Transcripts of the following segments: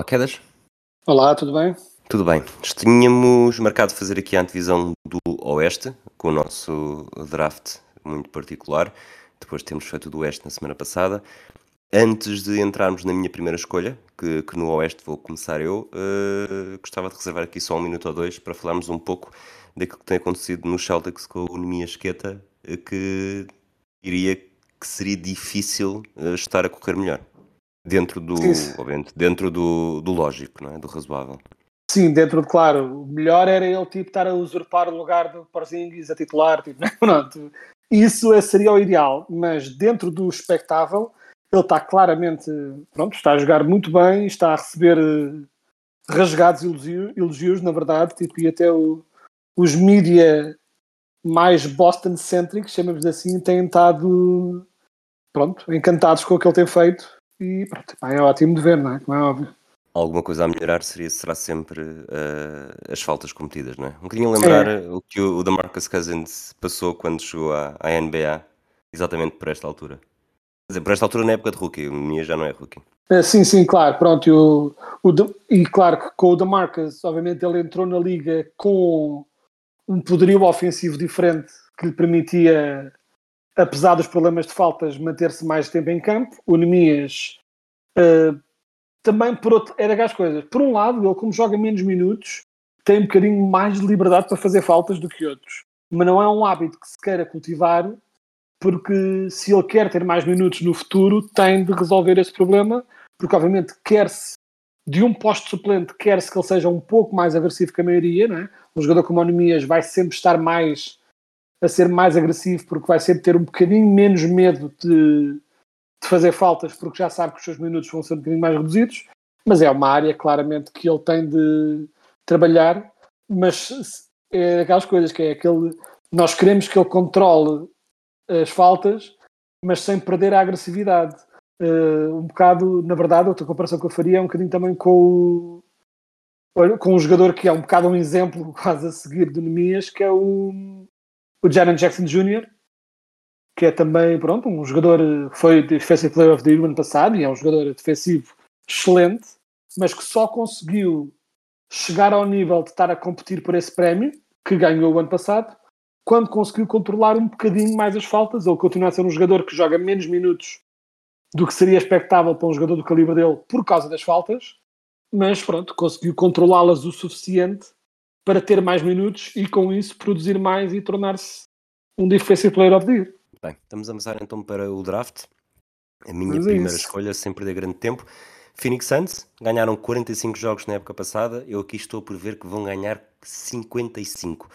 Olá, Quedas. Olá, tudo bem? Tudo bem. Tínhamos marcado fazer aqui a antevisão do Oeste, com o nosso draft muito particular. Depois temos feito o do Oeste na semana passada. Antes de entrarmos na minha primeira escolha, que, que no Oeste vou começar eu, eh, gostava de reservar aqui só um minuto ou dois para falarmos um pouco daquilo que tem acontecido no Celtics com o Nemi Esqueta, eh, que diria que seria difícil eh, estar a correr melhor. Dentro do, Sim, sim. obviamente, dentro do, do lógico, não é? Do razoável. Sim, dentro de claro, o melhor era ele tipo, estar a usurpar o lugar do Porzingis a titular, tipo, pronto. Isso é- seria o ideal, mas dentro do espectável, ele está claramente, pronto, está a jogar muito bem, está a receber eh, rasgados elogio- elogios, na verdade, tipo, e até o- os mídia mais Boston-centric, chamamos assim, têm estado, pronto, encantados com o que ele tem feito e pronto, pá, é ótimo de ver, não é? Como é óbvio. Alguma coisa a melhorar seria, será sempre eh, as faltas cometidas, não é? Um bocadinho a lembrar É. o que o, o DeMarcus Cousins passou quando chegou à, à NBA, exatamente por esta altura. Quer dizer, por esta altura na época de rookie, o Mia já não é rookie. É, sim, sim, claro, pronto. E, o, De- e claro que com o DeMarcus, obviamente, ele entrou na liga com um poderio ofensivo diferente que lhe permitia, apesar dos problemas de faltas, manter-se mais tempo em campo. O Nemias eh, também, por outro, era das coisas. Por um lado, ele, como joga menos minutos, tem um bocadinho mais de liberdade para fazer faltas do que outros. Mas não é um hábito que se queira cultivar, porque se ele quer ter mais minutos no futuro, tem de resolver esse problema, porque obviamente quer-se de um posto suplente, quer-se que ele seja um pouco mais agressivo que a maioria, não é? Um jogador como o Nemias vai sempre estar mais a ser mais agressivo, porque vai sempre ter um bocadinho menos medo de, de fazer faltas, porque já sabe que os seus minutos vão ser um bocadinho mais reduzidos, mas é uma área claramente que ele tem de trabalhar, mas é aquelas coisas que é aquele nós queremos que ele controle as faltas, mas sem perder a agressividade. Eh, um bocado, na verdade, outra comparação que eu faria é um bocadinho também com o, com um jogador que é um bocado um exemplo quase a seguir do Nemias, que é o, o Jaren Jackson Jr., que é também, pronto, um jogador, eh, foi Defensive Player of the Year no ano passado e é um jogador defensivo excelente, mas que só conseguiu chegar ao nível de estar a competir por esse prémio, que ganhou o ano passado, quando conseguiu controlar um bocadinho mais as faltas. Ele continua a ser um jogador que joga menos minutos do que seria expectável para um jogador do calibre dele por causa das faltas, mas pronto, conseguiu controlá-las o suficiente para ter mais minutos e com isso produzir mais e tornar-se um Defensive Player of the Year. Bem, estamos a avançar então para o draft. A minha Mas é primeira isso. escolha, sem perder grande tempo. Phoenix Suns ganharam 45 jogos na época passada. Eu aqui estou por ver que vão ganhar 55.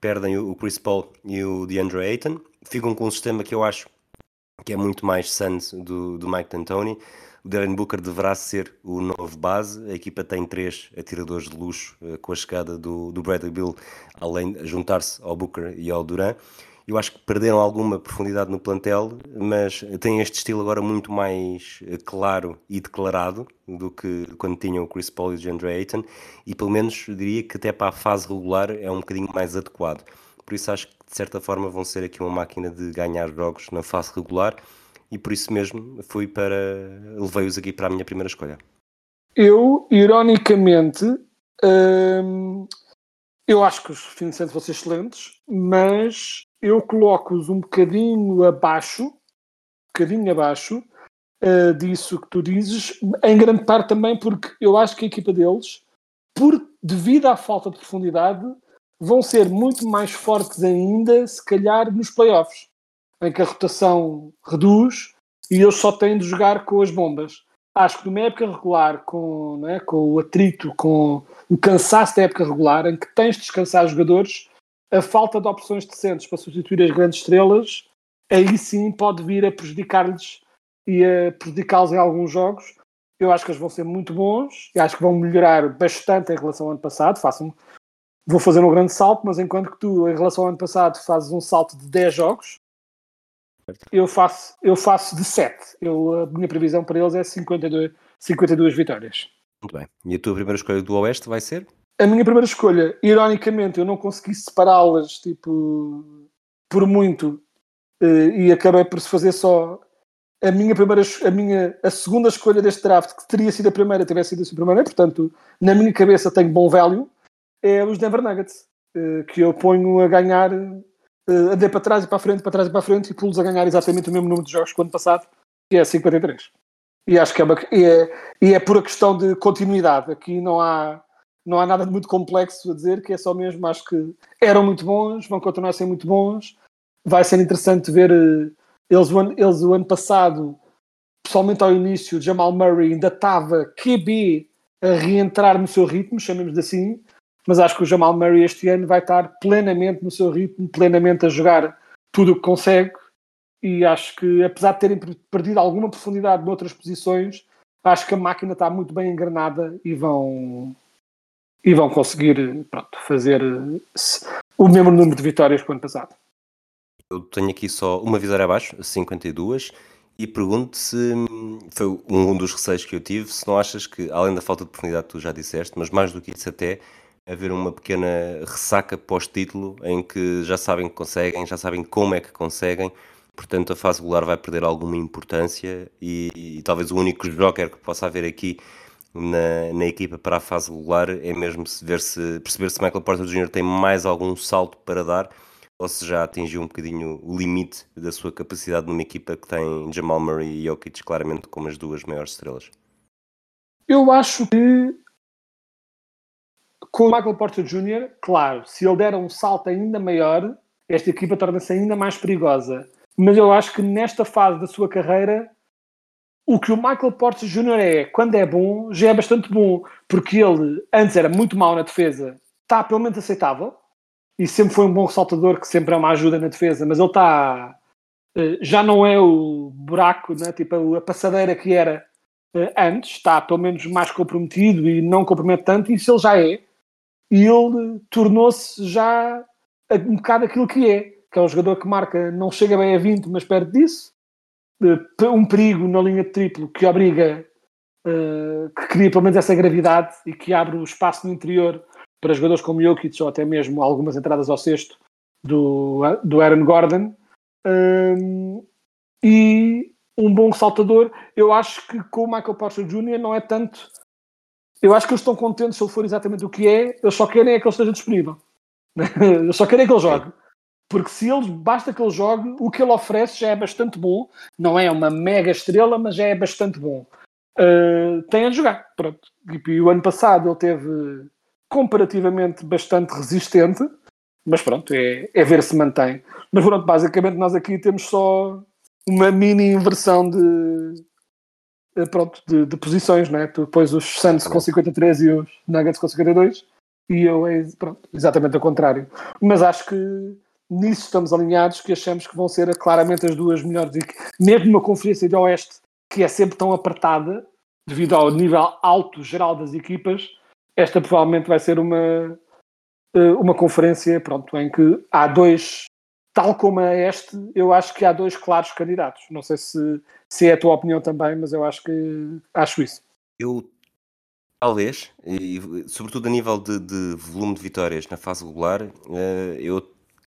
Perdem o o Chris Paul e o DeAndre Ayton. Ficam com um sistema que eu acho que é muito mais Suns do, do Mike D'Antoni. O Devin Booker deverá ser o novo base. A equipa tem três atiradores de luxo eh, com a chegada do, do Bradley Bill, além de juntar-se ao Booker e ao Durant. Eu acho que perderam alguma profundidade no plantel, mas têm este estilo agora muito mais eh, claro e declarado do que quando tinham o Chris Paul e o DeAndre Ayton, e pelo menos diria que até para a fase regular é um bocadinho mais adequado. Por isso acho que de certa forma vão ser aqui uma máquina de ganhar jogos na fase regular, e por isso mesmo fui para. levei-os aqui para a minha primeira escolha. Eu, ironicamente, hum, eu acho que os Suns vão ser excelentes, mas eu coloco-os um bocadinho abaixo, um bocadinho abaixo uh, disso que tu dizes, em grande parte também porque eu acho que a equipa deles, por, devido à falta de profundidade, vão ser muito mais fortes ainda, se calhar, nos playoffs, em que a rotação reduz e eles só têm de jogar com as bombas. Acho que numa época regular, com, né, com o atrito, com o cansaço da época regular, em que tens de descansar os jogadores, a falta de opções decentes para substituir as grandes estrelas, aí sim pode vir a prejudicar-lhes e a prejudicá-los em alguns jogos. Eu acho que eles vão ser muito bons e acho que vão melhorar bastante em relação ao ano passado. Faço vou fazer um grande salto, mas enquanto que tu, em relação ao ano passado, fazes um salto de 10 jogos, eu faço, eu faço de 7. Eu, a minha previsão para eles é 52, 52 vitórias. Muito bem. E a tua primeira escolha do Oeste vai ser? A minha primeira escolha, ironicamente, eu não consegui separá-las, tipo, por muito, eh, e acabei por se fazer só a minha primeira, a minha, a segunda escolha deste draft, que teria sido a primeira, tivesse sido a primeira, portanto, na minha cabeça tenho bom value, é os Denver Nuggets, eh, que eu ponho a ganhar, eh, a de para trás e para a frente, para trás e para a frente, e pulo a ganhar exatamente o mesmo número de jogos que o ano passado, que é 53. E acho que é, uma, e é, e é por a questão de continuidade. Aqui não há, não há nada de muito complexo a dizer, que é só mesmo, acho que eram muito bons, vão continuar a ser muito bons. Vai ser interessante ver eh, eles, o ano, eles o ano passado, pessoalmente ao início, Jamal Murray ainda estava QB a reentrar no seu ritmo, chamemos assim, mas acho que o Jamal Murray este ano vai estar plenamente no seu ritmo, plenamente a jogar tudo o que consegue e acho que apesar de terem perdido alguma profundidade noutras posições, acho que a máquina está muito bem engrenada e vão e vão conseguir pronto, fazer o mesmo número de vitórias que o ano passado. Eu tenho aqui só uma vitória abaixo, 52, e pergunto se foi um dos receios que eu tive, se não achas que, além da falta de profundidade que tu já disseste, mas mais do que isso até, haver uma pequena ressaca pós-título em que já sabem que conseguem, já sabem como é que conseguem, portanto a fase regular vai perder alguma importância e, e talvez o único joker que possa haver aqui na, na equipa para a fase regular é mesmo se ver se, perceber se Michael Porter Jr. tem mais algum salto para dar ou se já atingiu um bocadinho o limite da sua capacidade numa equipa que tem Jamal Murray e Jokic claramente como as duas maiores estrelas. Eu acho que com o Michael Porter Jr., claro, se ele der um salto ainda maior, esta equipa torna-se ainda mais perigosa mas eu acho que nesta fase da sua carreira, o que o Michael Porter Jr. é, quando é bom, já é bastante bom, porque ele antes era muito mau na defesa, está pelo menos aceitável, e sempre foi um bom ressaltador, que sempre é uma ajuda na defesa, mas ele está. Eh, já não é o buraco, né? tipo a passadeira que era eh, antes, está pelo menos mais comprometido e não compromete tanto, e isso ele já é. E ele tornou-se já um bocado aquilo que é que é um jogador que marca, não chega bem a 20, mas perto disso. Um perigo na linha de triplo que obriga, uh, que cria pelo menos essa gravidade e que abre o espaço no interior para jogadores como Jokic ou até mesmo algumas entradas ao sexto do, do Aaron Gordon. Um, e um bom saltador, eu acho que com o Michael Porter Jr. não é tanto. Eu acho que eles estão contentes se ele for exatamente o que é, eles só querem é que ele esteja disponível. eles só querem que ele jogue. Porque se ele basta que ele jogue, o que ele oferece já é bastante bom. Não é uma mega estrela, mas já é bastante bom. Uh, tem a jogar. Pronto. E o ano passado ele teve comparativamente bastante resistente, mas pronto, é, é ver se mantém. Mas pronto, basicamente nós aqui temos só uma mini inversão de, pronto, de, de posições, né? Tu pões os Santos com 53 e os Nuggets com 52 e eu é pronto, exatamente ao contrário. Mas acho que nisso estamos alinhados que achamos que vão ser claramente as duas melhores mesmo uma conferência de Oeste que é sempre tão apertada devido ao nível alto geral das equipas esta provavelmente vai ser uma eh, uma conferência pronto em que há dois tal como a este eu acho que há dois claros candidatos não sei se, se é a tua opinião também mas eu acho que acho isso eu talvez e sobretudo a nível de, de volume de vitórias na fase regular eh, eu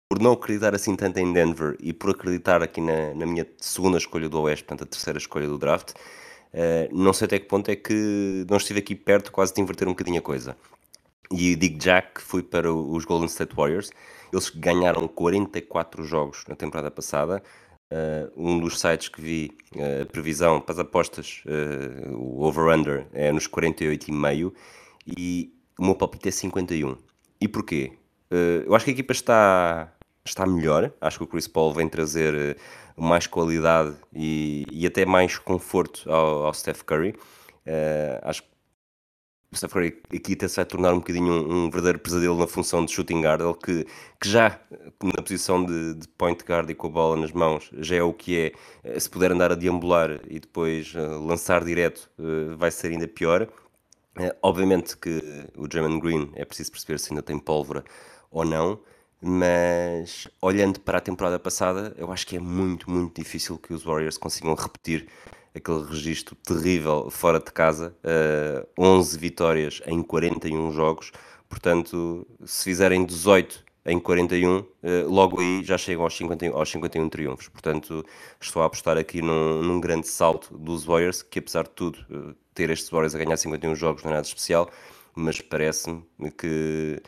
por não acreditar assim tanto em Denver e por acreditar aqui na, na minha segunda escolha do Oeste, portanto a terceira escolha do draft, uh, não sei até que ponto é que não estive aqui perto quase de inverter um bocadinho a coisa. E digo já que fui para os Golden State Warriors, eles ganharam 44 jogos na temporada passada. Uh, um dos sites que vi uh, a previsão para as apostas, o over-under, é nos 48,5 e o meu palpite é 51. E porquê? eu acho que a equipa está está melhor. Acho que o Chris Paul vem trazer mais qualidade e, e até mais conforto ao, ao Steph Curry. Uh, acho que Steph aqui até se vai tornar um bocadinho um, um verdadeiro pesadelo na função de shooting guard, ele que, que já na posição de, de, point guard e com a bola nas mãos já é o que é, se puder andar a deambular e depois uh, lançar direto uh, vai ser ainda pior. Uh, obviamente que o German Green é preciso perceber se ainda tem pólvora ou não, mas olhando para a temporada passada, eu acho que é muito, muito difícil que os Warriors consigam repetir aquele registro terrível fora de casa, uh, eh, 11 vitórias em 41 jogos, portanto, se fizerem 18 em 41, uh, eh, logo aí já chegam aos 51, aos 51 triunfos. Portanto, estou a apostar aqui num, num grande salto dos Warriors, que apesar de tudo, uh, ter estes Warriors a ganhar 51 jogos não é nada especial, mas parece-me que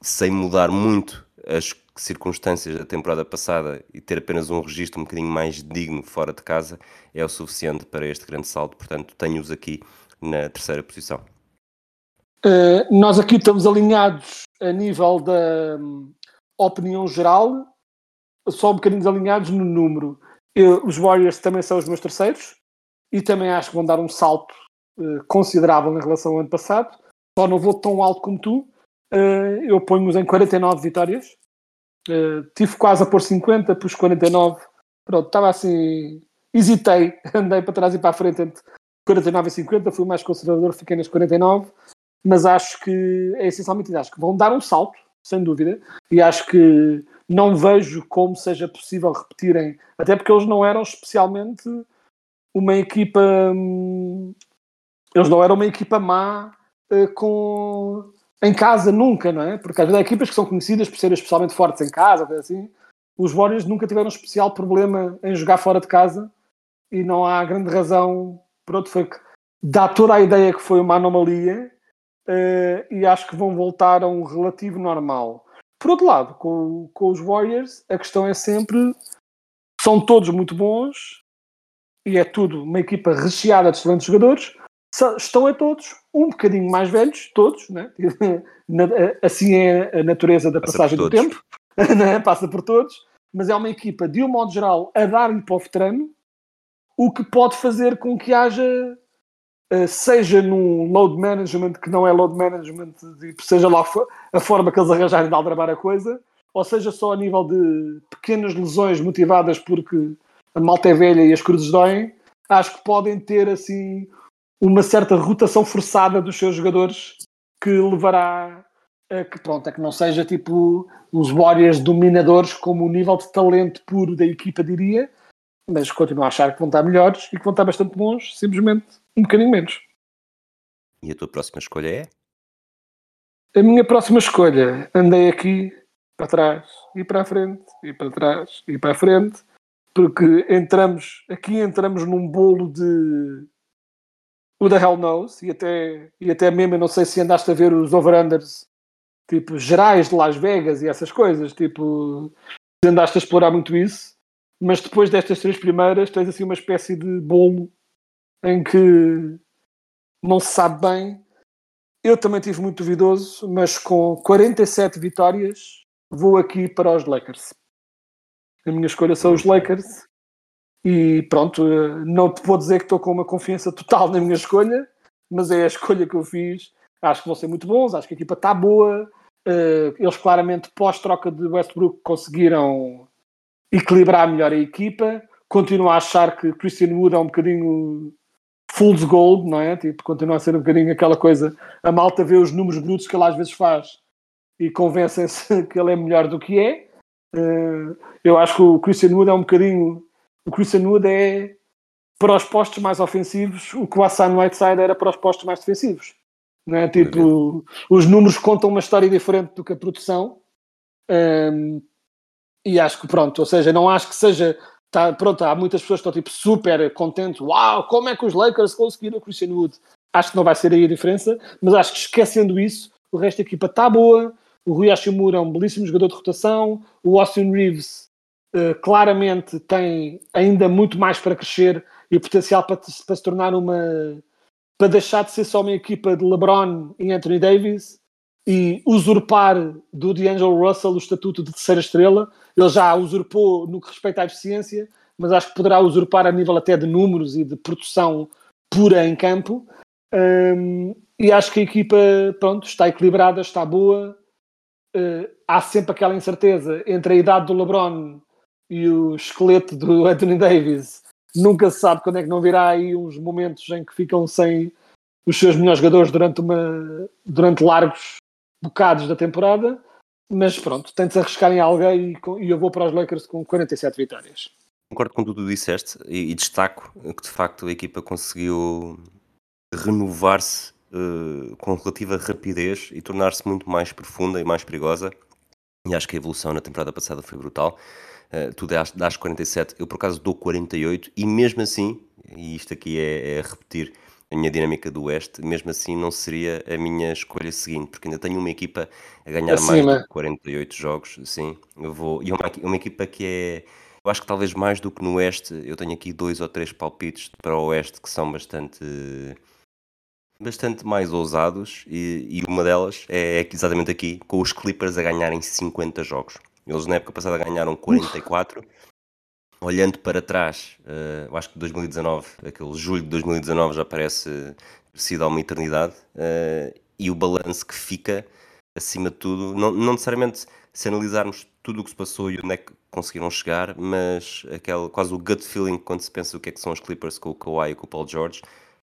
sem mudar muito as circunstâncias da temporada passada e ter apenas um registro um bocadinho mais digno fora de casa é o suficiente para este grande salto. Portanto, tenho-os aqui na terceira posição. Uh, nós aqui estamos alinhados a nível da um, opinião geral, só um bocadinho desalinhados no número. Eu, os Warriors também são os meus terceiros e também acho que vão dar um salto uh, considerável em relação ao ano passado. Só não vou tão alto como tu. Uh, eu ponho-os em 49 vitórias Uh, tive quase a pôr 50, pus 49. Pronto, estava assim. Hesitei, andei para trás e para a frente entre 49 e 50. Fui mais conservador, fiquei nas 49. Mas acho que é essencialmente acho que vão dar um salto, sem dúvida. E acho que não vejo como seja possível repetirem, até porque eles não eram especialmente uma equipa. Hum, eles não eram uma equipa má uh, com em casa nunca, não é? Porque às vezes há equipas que são conhecidas por serem especialmente fortes em casa, assim. Os Warriors nunca tiveram um especial problema em jogar fora de casa e não há grande razão. Pronto, foi que dá toda a ideia que foi uma anomalia uh, e acho que vão voltar a um relativo normal. Por outro lado, com, com os Warriors, a questão é sempre: são todos muito bons e é tudo uma equipa recheada de excelentes jogadores, estão a todos um bocadinho mais velhos, todos, né? assim é a natureza da passagem do tempo, né? passa por todos, mas é uma equipa, de um modo geral, a dar-lhe para o veterano, o que pode fazer com que haja, eh, seja num load management que não é load management, seja lá a forma que eles arranjarem de aldrabar a coisa, ou seja só a nível de pequenas lesões motivadas porque a malta é velha e as cruzes doem, acho que podem ter assim uma certa rotação forçada dos seus jogadores que levará a que, pronto, a que não seja tipo os Warriors dominadores como o nível de talento puro da equipa diria, mas continuo a achar que vão estar melhores e que vão estar bastante bons, simplesmente um bocadinho menos. E a tua próxima escolha é? A minha próxima escolha, andei aqui para trás e para a frente e para trás e para a frente, porque entramos, aqui entramos num bolo de o the hell knows, e até, e até mesmo, eu não sei se andaste a ver os over-unders tipo gerais de Las Vegas e essas coisas, tipo, andaste a explorar muito isso, mas depois destas três primeiras tens assim uma espécie de bolo em que não se sabe bem. Eu também tive muito duvidoso, mas com 47 vitórias vou aqui para os Lakers. A minha escolha são os Lakers e pronto, eh, não te vou dizer que estou com uma confiança total na minha escolha, mas é a escolha que eu fiz. Acho que vão ser muito bons, acho que a equipa está boa. Eh, eles claramente, pós-troca de Westbrook, conseguiram equilibrar melhor a equipa. Continuo a achar que Christian Wood é um bocadinho fool's gold, não é? Tipo, continua a ser um bocadinho aquela coisa. A malta vê os números brutos que ele às vezes faz e convencem-se que ele é melhor do que é. Eh, eu acho que o Christian Wood é um bocadinho o Christian Wood é para os postos mais ofensivos o que o Hassan Whiteside era para os postos mais defensivos. Não é? Tipo, os números contam uma história diferente do que a produção. Um, e acho que pronto, ou seja, não acho que seja. Tá, pronto, há muitas pessoas que estão tipo super contentes. Uau, como é que os Lakers conseguiram o Christian Wood? Acho que não vai ser aí a diferença, mas acho que esquecendo isso, o resto da equipa está boa. O Rui Hashimura é um belíssimo jogador de rotação. O Austin Reeves eh, claramente tem ainda muito mais para crescer e potencial para, para se tornar uma. para deixar de ser só uma equipa de LeBron e Anthony Davis e usurpar do D'Angelo Russell o estatuto de terceira estrela. Ele já usurpou no que respeita à eficiência, mas acho que poderá usurpar a nível até de números e de produção pura em campo. Um, e acho que a equipa, pronto, está equilibrada, está boa. Uh, há sempre aquela incerteza entre a idade do LeBron e o esqueleto do Anthony Davis. Nunca se sabe quando é que não virá aí uns momentos em que ficam sem os seus melhores jogadores durante, uma, durante largos bocados da temporada. Mas pronto, tem-se arriscar em alguém e, e eu vou para os Lakers com 47 vitórias. Concordo com tudo que tu disseste e, e destaco que de facto a equipa conseguiu renovar-se uh, com relativa rapidez e tornar-se muito mais profunda e mais perigosa. E acho que a evolução na temporada passada foi brutal. Uh, tu dás, 47, eu por acaso dou 48, e mesmo assim, e isto aqui é, é repetir a minha dinâmica do Oeste, mesmo assim não seria a minha escolha seguinte, porque ainda tenho uma equipa a ganhar Acima. mais de 48 jogos, sim, eu vou, e uma, uma equipa que é, eu acho que talvez mais do que no Oeste, eu tenho aqui dois ou três palpites para o Oeste que são bastante bastante mais ousados e, e uma delas é, é exatamente aqui, com os Clippers a ganharem 50 jogos. Eles na época passada ganharam 44. Olhando para trás, uh, acho que 2019, aquele julho de 2019 já parece sido há uma eternidade, uh, e o balanço que fica, acima de tudo, não, não necessariamente se analisarmos tudo o que se passou e onde é que conseguiram chegar, mas aquele, quase o gut feeling quando se pensa o que é que são os Clippers com o Kawhi e com o Paul George,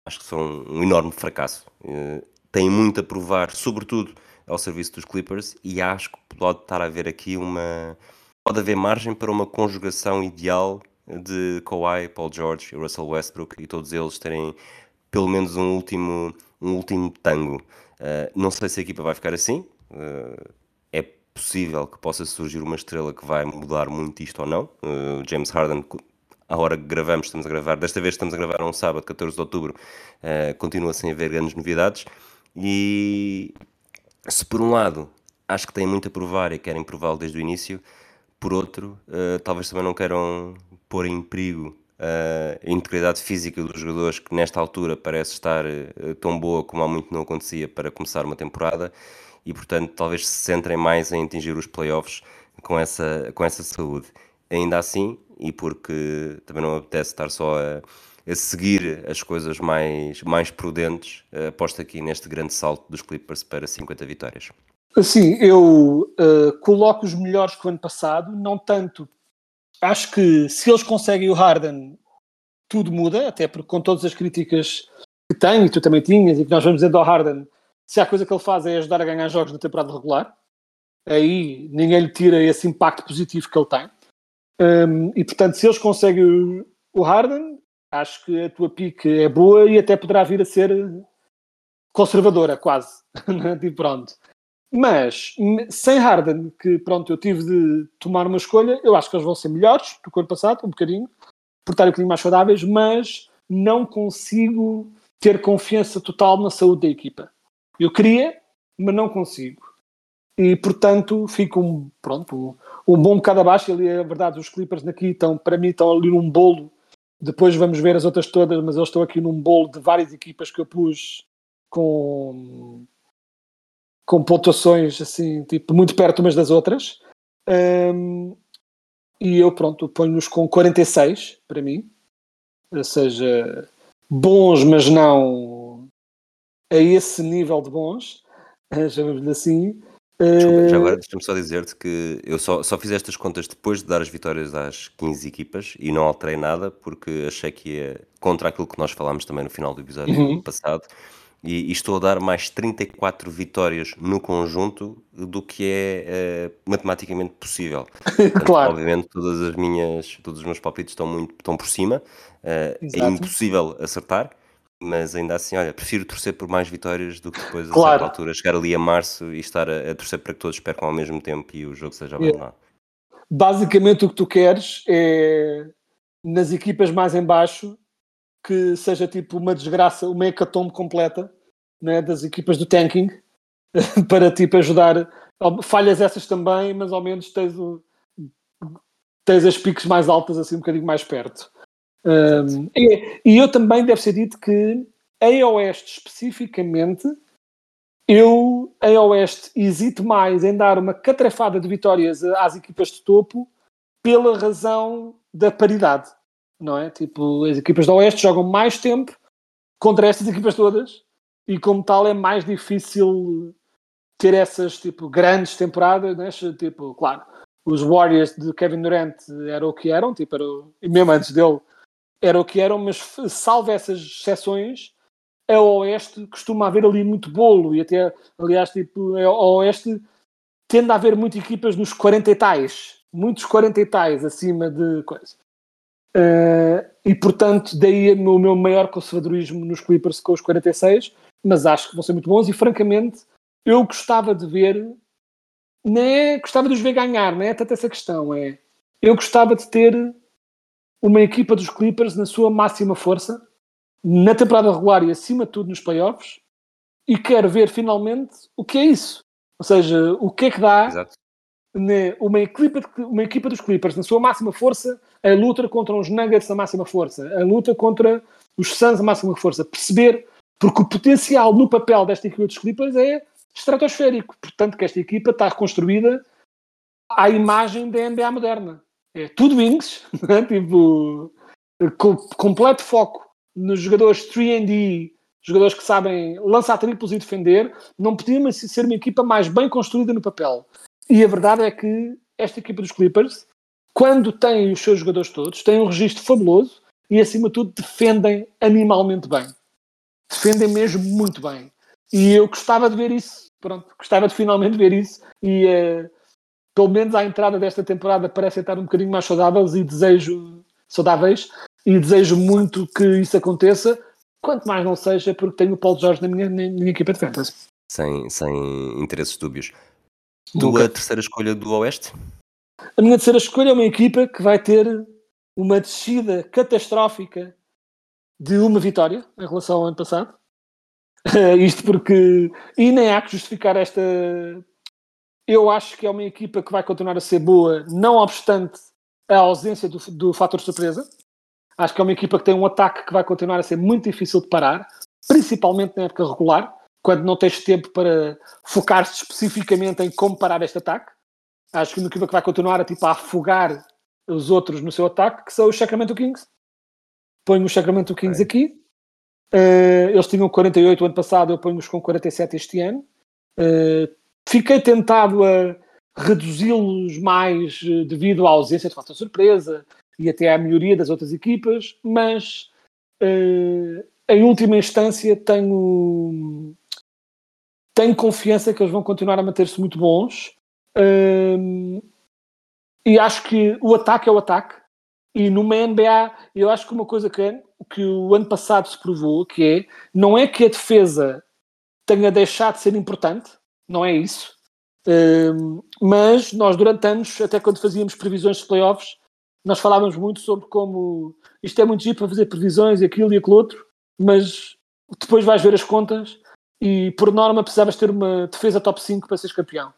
acho que são um enorme fracasso. Uh, têm muito a provar, sobretudo ao serviço dos Clippers, e acho que pode estar a haver aqui uma. Pode haver margem para uma conjugação ideal de Kawhi, Paul George e Russell Westbrook e todos eles terem pelo menos um último, um último tango. Uh, não sei se a equipa vai ficar assim. Uh, é possível que possa surgir uma estrela que vai mudar muito isto ou não. Uh, James Harden à hora que gravamos, estamos a gravar, desta vez estamos a gravar um sábado, 14 de outubro, continua sem haver grandes novidades. E se por um lado acho que têm muito a provar e querem prová-lo desde o início, por outro, uh, talvez também não queiram pôr em perigo uh, a integridade física dos jogadores, que nesta altura parece estar tão boa como há muito não acontecia para começar uma temporada, e portanto talvez se centrem mais em atingir os playoffs com essa, com essa saúde. Ainda assim, e porque também não apetece estar só a, a seguir as coisas mais, mais prudentes, aposto aqui neste grande salto dos Clippers para 50 vitórias. Sim, eu uh, coloco os melhores que o ano passado, não tanto. Acho que se eles conseguem o Harden, tudo muda, até porque com todas as críticas que tem, e tu também tinhas, e que nós vamos dizer ao Harden, se a coisa que ele faz é ajudar a ganhar jogos na temporada regular, aí ninguém lhe tira esse impacto positivo que ele tem. Um, e portanto, se eles conseguem o, Harden, acho que a tua pique é boa e até poderá vir a ser conservadora, quase. e pronto. Mas sem Harden, que pronto, eu tive de tomar uma escolha, eu acho que eles vão ser melhores do que o ano passado, um bocadinho, por estarem um bocadinho mais saudáveis, mas não consigo ter confiança total na saúde da equipa. Eu queria, mas não consigo. E portanto fico um, pronto, um bom bocado abaixo. Ali é verdade, os Clippers aqui estão, para mim, estão ali num bolo. Depois vamos ver as outras todas, mas eles estão aqui num bolo de várias equipas que eu pus com, com pontuações assim, tipo, muito perto umas das outras. Um, e eu, pronto, ponho-nos com 46 para mim. Ou seja, bons, mas não a esse nível de bons, chamamos-lhe assim. Desculpa, já agora deixa-me só dizer-te que eu só, só fiz estas contas depois de dar as vitórias às 15 equipas e não alterei nada porque achei que ia contra aquilo que nós falámos também no final do episódio uhum. passado e, e, estou a dar mais 34 vitórias no conjunto do que é, é matematicamente possível. Portanto, claro. Obviamente todas as minhas, todos os meus palpites estão muito estão por cima, uh, é impossível acertar mas ainda assim, olha, prefiro torcer por mais vitórias do que depois, claro. a certa altura, chegar ali a março e estar a, a torcer para que todos percam ao mesmo tempo e o jogo seja abandonado. Basicamente, o que tu queres é nas equipas mais em baixo que seja tipo uma desgraça, uma hecatombe completa né, das equipas do tanking para tipo ajudar. Falhas essas também, mas ao menos tens, o, tens as piques mais altas assim um bocadinho mais perto. Um, e, e, eu também deve ser dito que em Oeste especificamente, eu em Oeste hesito mais em dar uma catrefada de vitórias às equipas de topo pela razão da paridade, não é? Tipo, as equipas do Oeste jogam mais tempo contra estas equipas todas e como tal é mais difícil ter essas tipo grandes temporadas, né? tipo, claro, os Warriors de Kevin Durant eram o que eram, tipo, era o, e mesmo antes dele era o que eram, mas salvo essas exceções, a Oeste costuma haver ali muito bolo e até, aliás, tipo, a Oeste tende a haver muitas equipas nos 40 e tais, muitos 40 e tais acima de coisa. Uh, e portanto, daí o meu maior conservadorismo nos Clippers com os 46, mas acho que vão ser muito bons e francamente eu gostava de ver, nem é, gostava de os ver ganhar, não é tanto essa questão, é eu gostava de ter uma equipa dos Clippers na sua máxima força, na temporada regular e acima de tudo nos playoffs, e quero ver finalmente o que é isso. Ou seja, o que é que dá uma, equipa uma equipa dos Clippers na sua máxima força a luta contra os Nuggets na máxima força, a luta contra os Suns na máxima força. Perceber, porque o potencial no papel desta equipa dos Clippers é estratosférico. Portanto, que esta equipa está reconstruída à imagem da NBA moderna. É tudo wings, é? tipo, com completo foco nos jogadores 3D, jogadores que sabem lançar triplos e defender, não podia ser uma equipa mais bem construída no papel. E a verdade é que esta equipa dos Clippers, quando tem os seus jogadores todos, tem um registro fabuloso e, acima de tudo, defendem animalmente bem. Defendem mesmo muito bem. E eu gostava de ver isso. Pronto, gostava de finalmente ver isso. E uh, pelo menos à entrada desta temporada parecem estar um bocadinho mais saudáveis e desejo saudáveis e desejo muito que isso aconteça, quanto mais não seja porque tenho o Paulo Jorge na minha, na minha equipa de fantasy. Sem, sem interesses dúbios. Tua terceira escolha do Oeste? A minha terceira escolha é uma equipa que vai ter uma descida catastrófica de uma vitória em relação ao ano passado. Isto porque. E nem há que justificar esta. Eu acho que é uma equipa que vai continuar a ser boa, não obstante a ausência do, do fator surpresa. Acho que é uma equipa que tem um ataque que vai continuar a ser muito difícil de parar, principalmente na época regular quando não tens tempo para focar-se especificamente em como parar este ataque. Acho que uma equipa que vai continuar a, tipo, a afogar os outros no seu ataque, que são os Sacramento Kings. Ponho os Sacramento Kings é. aqui. Uh, eles tinham 48 ano passado, eu ponho-os com 47 este ano. Uh, fiquei tentado a reduzi-los mais uh, devido à ausência de fator surpresa e até à melhoria das outras equipas, mas em última instância tenho tenho confiança que eles vão continuar a manter-se muito bons. Um, e acho que o ataque é o ataque. E numa NBA, eu acho que uma coisa que, que o ano passado se provou, que é, não é que a defesa tenha deixado de ser importante, não é isso. Um, mas nós durante anos, até quando fazíamos previsões de playoffs, nós falávamos muito sobre como isto é muito giro para fazer previsões e aquilo e aquilo outro, mas depois vais ver as contas e por norma precisavas ter uma defesa top 5 para seres campeão.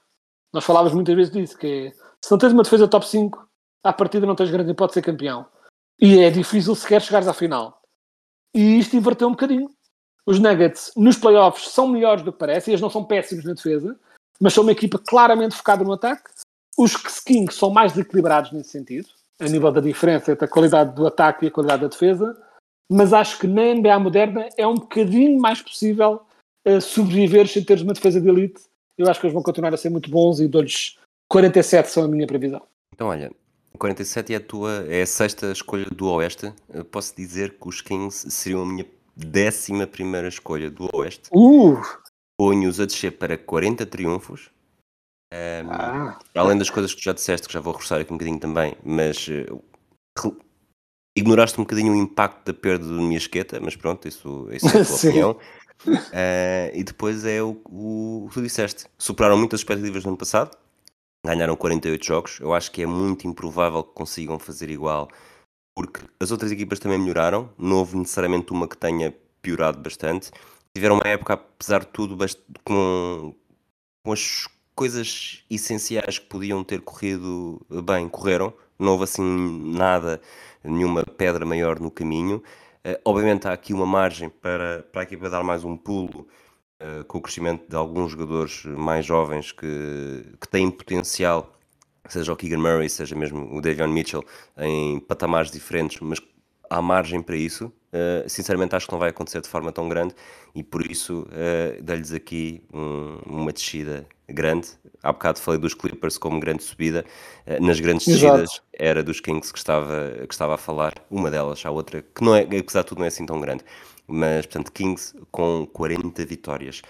Nós falávamos muitas vezes disso, que é, se não tens uma defesa top 5, à partida não tens grande hipótese de ser campeão. E é difícil sequer chegares à final. E isto inverteu um bocadinho. Os Nuggets nos playoffs são melhores do que parece, eles não são péssimos na defesa, mas são uma equipa claramente focada no ataque. Os Kings são mais equilibrados nesse sentido, a nível da diferença entre a qualidade do ataque e a qualidade da defesa, mas acho que na NBA moderna é um bocadinho mais possível sobreviver sem teres uma defesa de elite, eu acho que eles vão continuar a ser muito bons e dou-lhes 47 são a minha previsão. Então, olha, 47 é a tua, é a sexta escolha do Oeste. Eu posso dizer que os Kings seriam a minha décima primeira escolha do Oeste. Uh! Ponho-os a descer para 40 triunfos. Um, ah. Além das coisas que tu já disseste, que já vou reforçar aqui um bocadinho também, mas uh, ignoraste um bocadinho o impacto da perda do Miasqueta, mas pronto, isso, isso é a tua opinião. Uh, e depois é o, o, que tu disseste. Superaram muitas expectativas no ano passado, ganharam 48 jogos. Eu acho que é muito improvável que consigam fazer igual, porque as outras equipas também melhoraram. Não houve necessariamente uma que tenha piorado bastante. Tiveram uma época, apesar de tudo, com, com as coisas essenciais que podiam ter corrido bem, correram. Não houve assim nada, nenhuma pedra maior no caminho. Uh, obviamente há aqui uma margem para, para a equipa dar mais um pulo uh, com o crescimento de alguns jogadores mais jovens que, que têm potencial, seja o Keegan Murray, seja mesmo o Davion Mitchell, em patamares diferentes, mas há margem para isso. Uh, sinceramente, acho que não vai acontecer de forma tão grande e por isso uh, dá-lhes aqui um, uma descida grande. Há bocado falei dos Clippers como grande subida. Uh, nas grandes Exato. descidas era dos Kings que estava, que estava a falar. Uma delas, a outra, que não é, apesar de tudo, não é assim tão grande. Mas, portanto, Kings com 40 vitórias.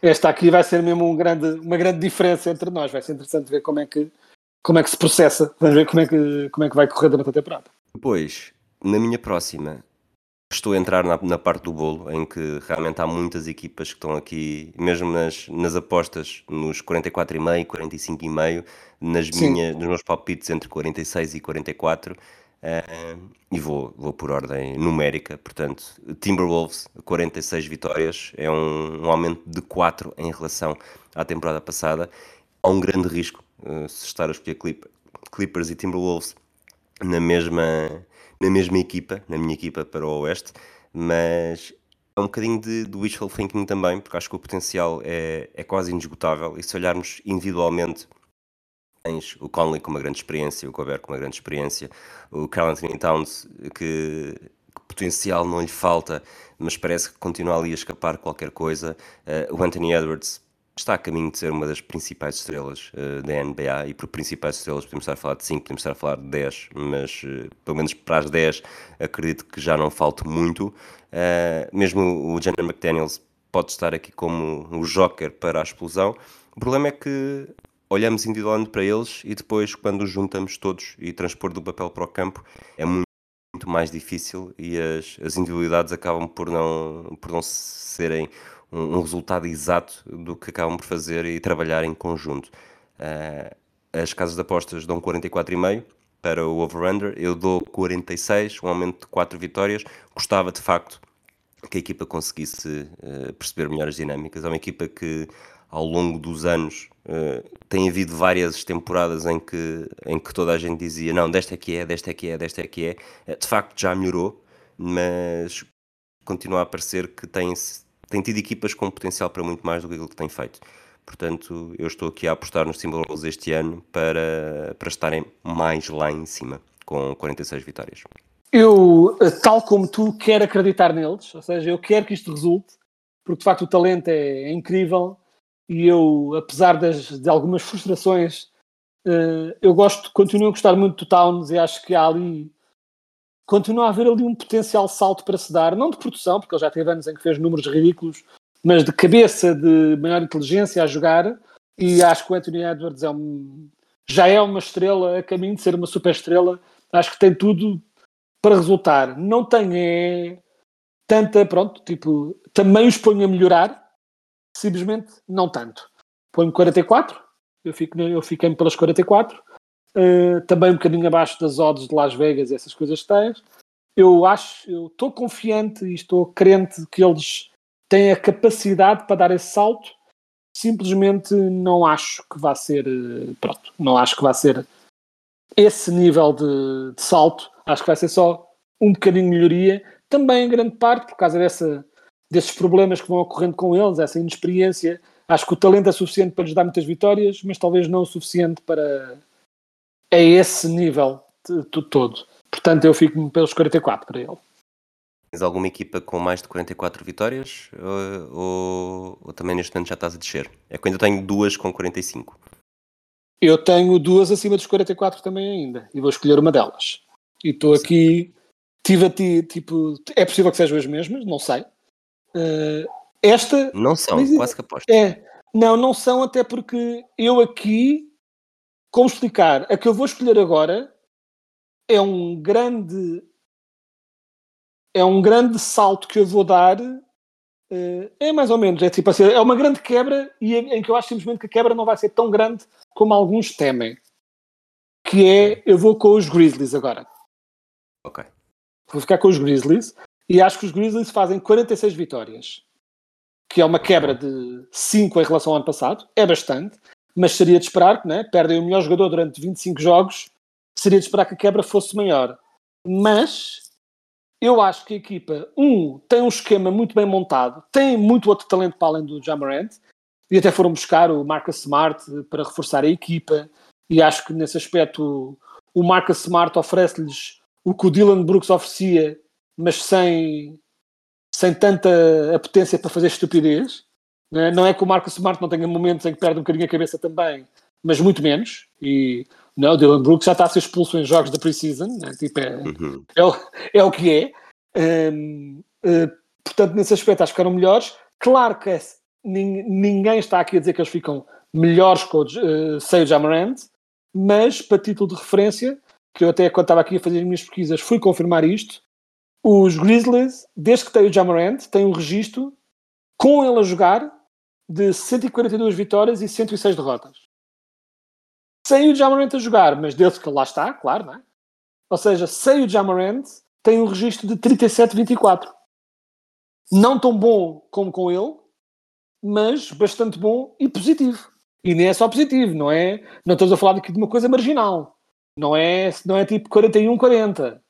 Esta aqui vai ser mesmo um grande, uma grande diferença entre nós. Vai ser interessante ver como é que, como é que se processa. Vamos ver como é que, como é que vai correr durante a temporada. Depois, na minha próxima, estou a entrar na, na parte do bolo, em que realmente há muitas equipas que estão aqui, mesmo nas, nas apostas, nos 44,5, 45,5, nas Sim. minhas, nos meus palpites entre 46 e 44. eh, e vou, vou por ordem numérica, portanto, Timberwolves, 46 vitórias, é um, um aumento de 4 em relação à temporada passada. Há um grande risco eh, se estar a escolher Clip- Clippers e Timberwolves na mesma, na mesma equipa, na minha equipa para o Oeste, mas é um bocadinho de, de wishful thinking também, porque acho que o potencial é, é quase inesgotável e se olharmos individualmente tens o Conley com uma grande experiência, o Gobert com uma grande experiência, o Carl Anthony Towns que, que potencial não lhe falta, mas parece que continua ali a escapar qualquer coisa, Eh, o Anthony Edwards está a caminho de ser uma das principais estrelas eh, da NBA e por principais estrelas podemos estar a falar de 5, podemos estar a falar de 10, mas eh, pelo menos para as 10 acredito que já não falte muito. Eh, mesmo o Jenner McDaniels pode estar aqui como o joker para a explosão. O problema é que olhamos individualmente para eles e depois quando os juntamos todos e transpor do papel para o campo é muito mais difícil e as, as individualidades acabam por não, por não serem um, um resultado exato do que acabam por fazer e trabalhar em conjunto. Ah, as casas de apostas dão 44,5 para o over-under, eu dou 46, um aumento de 4 vitórias. Gostava de facto que a equipa conseguisse eh, perceber melhor as dinâmicas. É uma equipa que ao longo dos anos eh, tem havido várias temporadas em que, em que toda a gente dizia não, desta é que é, desta é que é, desta é que é. De facto já melhorou, mas continua a parecer que tem, tem tido equipas com potencial para muito mais do que aquilo que tem feito. Portanto, eu estou aqui a apostar nos Timberwolves este ano para, para estarem mais lá em cima, com 46 vitórias. Eu, eh, tal como tu, quero acreditar neles, ou seja, eu quero que isto resulte, porque de facto o talento é, é incrível e eu, apesar das, de algumas frustrações, eh, eu gosto, continuo a gostar muito do Towns e acho que há ali, continua a haver ali um potencial salto para se dar, não de produção, porque ele já teve anos em que fez números ridículos, mas de cabeça, de maior inteligência a jogar, e acho que o Anthony Edwards é um, já é uma estrela a caminho de ser uma super estrela, acho que tem tudo para resultar. Não tem é, tanta, pronto, tipo, também os ponho a melhorar, simplesmente não tanto. Ponho 44, eu, fico, eu fiquei pelas 44, uh, também um bocadinho abaixo das odds de Las Vegas e essas coisas tens. Eu acho, eu estou confiante e estou crente que eles têm a capacidade para dar esse salto. Simplesmente não acho que vá ser, uh, pronto, não acho que vá ser esse nível de, de salto. Acho que vai ser só um bocadinho de melhoria, também em grande parte por causa dessa, desses problemas que vão ocorrendo com eles, essa inexperiência. Acho que o talento é suficiente para lhes dar muitas vitórias, mas talvez não o suficiente para a esse nível de, de todo. Portanto, eu fico pelos 44 para ele. Tens alguma equipa com mais de 44 vitórias ou, ou, ou, também neste momento já estás a descer? É que eu ainda tenho duas com 45. Eu tenho duas acima dos 44 também ainda e vou escolher uma delas. E estou aqui, tive a ti, tipo, é possível que sejam as mesmas, não sei. Uh, esta. Não são, mas, quase que aposto. É, não, não são, até porque eu aqui, como explicar, a que eu vou escolher agora é um grande. É um grande salto que eu vou dar. Uh, é mais ou menos, é tipo assim, é uma grande quebra e em, em que eu acho simplesmente que a quebra não vai ser tão grande como alguns temem. Que é, eu vou com os Grizzlies agora. Ok. Vou ficar com os Grizzlies e acho que os Grizzlies fazem 46 vitórias, que é uma quebra de 5 em relação ao ano passado, é bastante, mas seria de esperar que né, perdem o melhor jogador durante 25 jogos, seria de esperar que a quebra fosse maior. Mas eu acho que a equipa, um, tem um esquema muito bem montado, tem muito outro talento para além do Jamarant, e até foram buscar o Marcus Smart para reforçar a equipa, e acho que nesse aspecto o Marcus Smart oferece-lhes o que o Dylan Brooks oferecia mas sem, sem tanta potência para fazer estupidez. Não é, não é que o Marcus Smart não tenha momentos em que perde um bocadinho a cabeça também, mas muito menos. E não, o Dylan Brooks já está a ser expulso em jogos da pre-season, né? tipo, é, Uhum. é, o, é o que é. Hum, eh, portanto, nesse aspecto, acho que eram melhores. Claro que é- nin- ninguém está aqui a dizer que eles ficam melhores com o uh, sem o Jamarant, mas para título de referência, que eu até quando estava aqui a fazer as minhas pesquisas fui confirmar isto, os Grizzlies, desde que tem o Jamarant, têm um registro com ele a jogar de 142 vitórias e 106 derrotas. Sem o Jamarant a jogar, mas desde que lá está, claro, não é? Ou seja, sem o Jamarant, tem um registro de 37-24. Não tão bom como com ele, mas bastante bom e positivo. E nem é só positivo, não é? Não estamos a falar aqui de uma coisa marginal. Não é, não é tipo 41-40.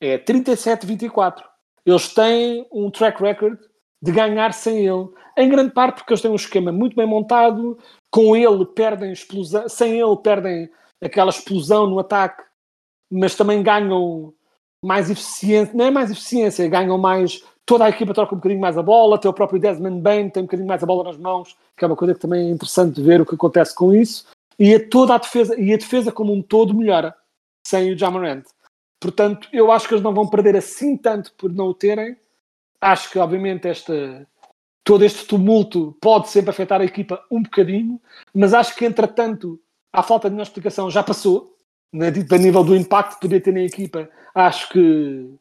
É 37-24. Eles têm um track record de ganhar sem ele. Em grande parte porque eles têm um esquema muito bem montado. Com ele perdem explosão, sem ele perdem aquela explosão no ataque, mas também ganham mais eficiência, não é mais eficiência, ganham mais, toda a equipa troca um bocadinho mais a bola, até o próprio Desmond Bain tem um bocadinho mais a bola nas mãos, que é uma coisa que também é interessante ver o que acontece com isso, e a toda a defesa, e a defesa como um todo melhora, sem o Jamarant. Portanto, eu acho que eles não vão perder assim tanto por não o terem, acho que obviamente esta, todo este tumulto pode sempre afetar a equipa um bocadinho, mas acho que entretanto, à falta de uma explicação, já passou, né, tipo, a nível do impacto que podia ter na equipa, acho que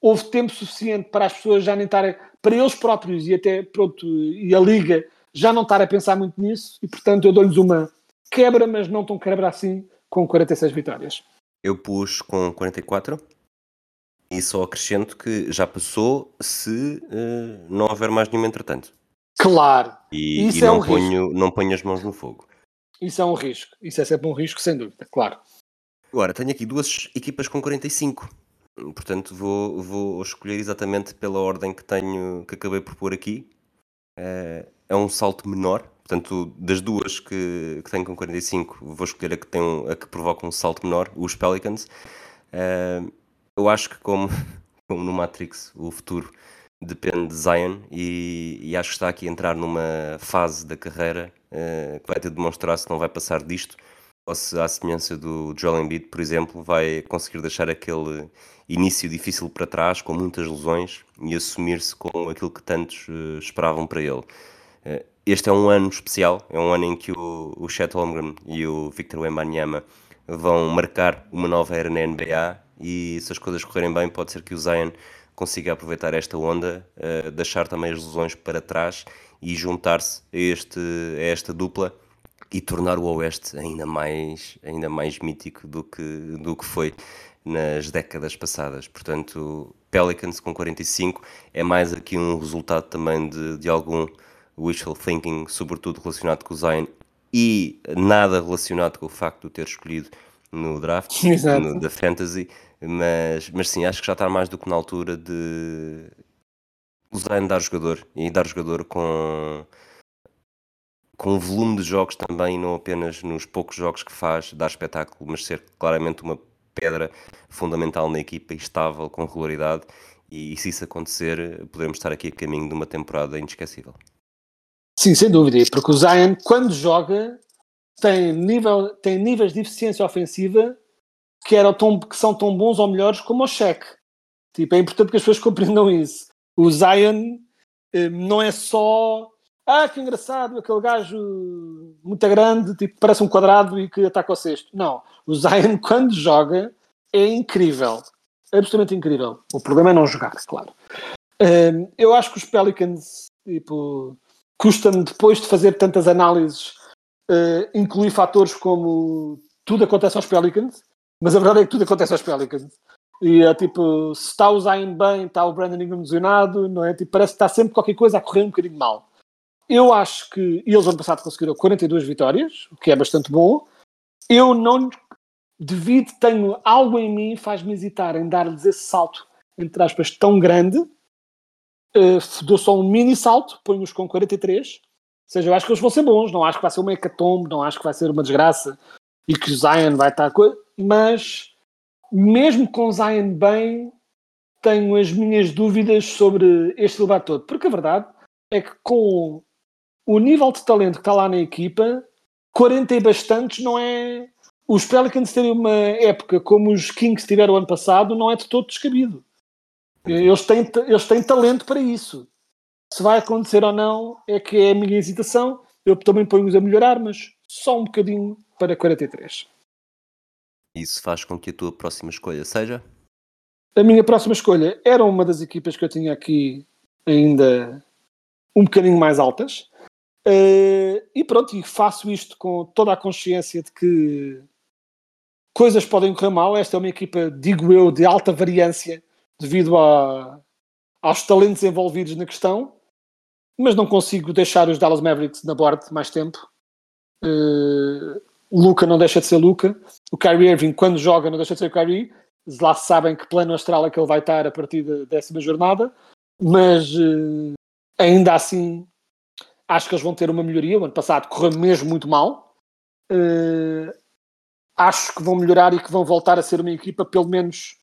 houve tempo suficiente para as pessoas já nem estarem, para eles próprios e até pronto, e a Liga já não estar a pensar muito nisso, e portanto eu dou-lhes uma quebra, mas não tão quebra assim, com 46 vitórias. Eu pus com 44 e só acrescento que já passou se eh, não houver mais nenhum entretanto. Claro, E, Isso e é não, um risco. ponho, não ponho as mãos no fogo. isso é um risco, isso é sempre um risco, sem dúvida, claro. Agora, tenho aqui duas equipas com 45. Portanto, vou, vou escolher exatamente pela ordem que tenho, que acabei por pôr aqui. Eh, é um salto menor. Portanto, das duas que, que tenho com 45, vou escolher a que, tem um- a que provoca um salto menor, os Pelicans. Eh, eu acho que, como, como no Matrix, o futuro depende de Zion e, e acho que está aqui a entrar numa fase da carreira eh, que vai ter de demonstrar se não vai passar disto ou se, à semelhança do Joel Embiid, por exemplo, vai conseguir deixar aquele início difícil para trás, com muitas lesões, e assumir-se com aquilo que tantos eh, esperavam para ele. Eh, este é um ano especial, é um ano em que o, o Chet Holmgren e o Victor Wembanyama vão marcar uma nova era na NBA e se as coisas correrem bem pode ser que o Zion consiga aproveitar esta onda, eh, deixar também as lesões para trás e juntar-se a, este, a esta dupla e tornar o Oeste ainda mais, ainda mais mítico do que, do que foi nas décadas passadas. Portanto, Pelicans com 45 é mais aqui um resultado também de, de algum wishful thinking, sobretudo relacionado com o Zion e nada relacionado com o facto de ter escolhido no draft no- da Fantasy, mas, mas sim, acho que já está mais do que na altura de o Zion dar jogador e dar jogador com com um volume de jogos também, não apenas nos poucos jogos que faz, dar espetáculo, mas ser claramente uma pedra fundamental na equipa e estável, com regularidade. E, se isso acontecer, podemos estar aqui a caminho de uma temporada inesquecível. Sim, sem dúvida, porque o Zion, quando joga, tem, nível, tem níveis de eficiência ofensiva que, eram tão, que são tão bons ou melhores como o Shaq. Tipo, é importante que as pessoas compreendam isso. O Zion eh, não é só ah, que engraçado, aquele gajo muito grande, tipo, parece um quadrado e que ataca o cesto. Não, o Zion, quando joga, é incrível. Absolutamente incrível. O problema é não jogar, claro. Hum, eu acho que os Pelicans, tipo, custa-me depois de fazer tantas análises eh, incluir fatores como tudo acontece aos Pelicans, mas a verdade é que tudo acontece aos Pelicans. E é tipo, se está o Zion bem, está o Brandon Ingram lesionado, não é? Tipo, parece que está sempre qualquer coisa a correr um bocadinho mal. Eu acho que eles ano passado conseguiram 42 vitórias, o que é bastante bom. Eu não devido, tenho algo em mim faz-me hesitar em dar-lhes esse salto, entre aspas, tão grande. Uh, dou só um mini salto, ponho-os com 43. Ou seja, eu acho que eles vão ser bons, não acho que vai ser uma hecatombe, não acho que vai ser uma desgraça e que o Zion vai estar. Mas, mesmo com o Zion bem, tenho as minhas dúvidas sobre este debate todo. Porque a verdade é que com o nível de talento que está lá na equipa, 40 e bastantes não é. Os Pelicans terem uma época como os Kings tiveram ano passado não é de todo descabido. Eles têm, eles têm talento para isso. Se vai acontecer ou não é que é a minha hesitação. Eu também ponho-os a melhorar, mas só um bocadinho para 43. Isso faz com que a tua próxima escolha seja? A minha próxima escolha era uma das equipas que eu tinha aqui ainda um bocadinho mais altas. Uh, e pronto, e faço isto com toda a consciência de que coisas podem correr mal. Esta é uma equipa, digo eu, de alta variância devido a, aos talentos envolvidos na questão, mas não consigo deixar os Dallas Mavericks na board mais tempo. Uh, o Luca não deixa de ser Luca. O Kyrie Irving, quando joga, não deixa de ser o Kyrie. Lá sabem que plano astral é que ele vai estar a partir da décima jornada, mas uh, ainda assim acho que eles vão ter uma melhoria. O ano passado correu mesmo muito mal. Uh, acho que vão melhorar e que vão voltar a ser uma equipa, pelo menos,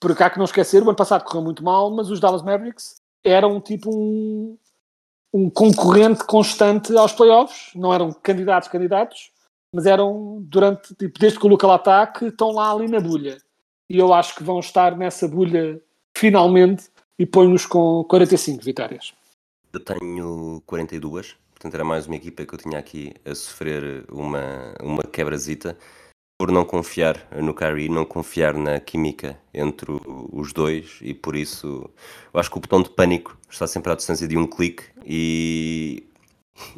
porque há que não esquecer, o ano passado correu muito mal, mas os Dallas Mavericks eram tipo um, um concorrente constante aos playoffs, não eram candidatos candidatos, mas eram durante, tipo, desde que o Luca lá está, que estão lá ali na bulha. E eu acho que vão estar nessa bulha finalmente e põe-nos com 45 vitórias. Eu tenho 42, portanto era mais uma equipa que eu tinha aqui a sofrer uma, uma quebrazita por não confiar no Kyrie, não confiar na química entre os dois e por isso eu acho que o botão de pânico está sempre à distância de um clique e,